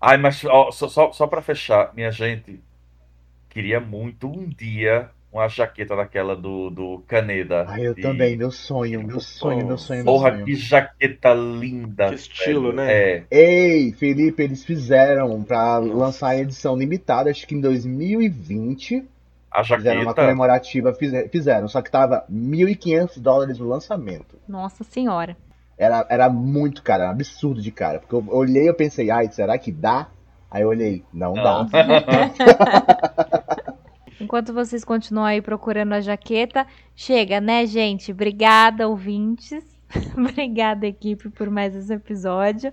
Ai, mas ó, só, só, só pra fechar, minha gente, queria muito um dia uma jaqueta daquela do, do Caneda. Ai, eu de- também, meu sonho, meu sonho, meu sonho, meu Porra, sonho. que jaqueta linda. Que estilo, velho. né? É. Ei, Felipe, eles fizeram pra lançar a edição limitada, acho que em 2020. A Fizeram uma jaqueta. comemorativa, fize- fizeram, só que tava 1.500 dólares no lançamento. Nossa senhora. Era, era muito caro, era um absurdo de cara. Porque eu olhei e eu pensei, ai, será que dá? Aí eu olhei, não, Não. dá. Enquanto vocês continuam aí procurando a jaqueta, chega, né, gente? Obrigada, ouvintes. Obrigada, equipe, por mais esse episódio.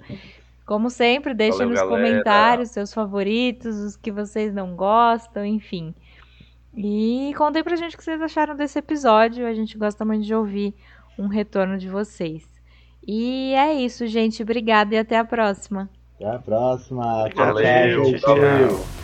Como sempre, deixem Valeu, nos galera. comentários seus favoritos, os que vocês não gostam, enfim. E contem pra gente o que vocês acharam desse episódio. A gente gosta muito de ouvir um retorno de vocês. E é isso, gente. Obrigada e até a próxima. Até a próxima. Tchau, tchau, Valeu, gente. tchau. valeu.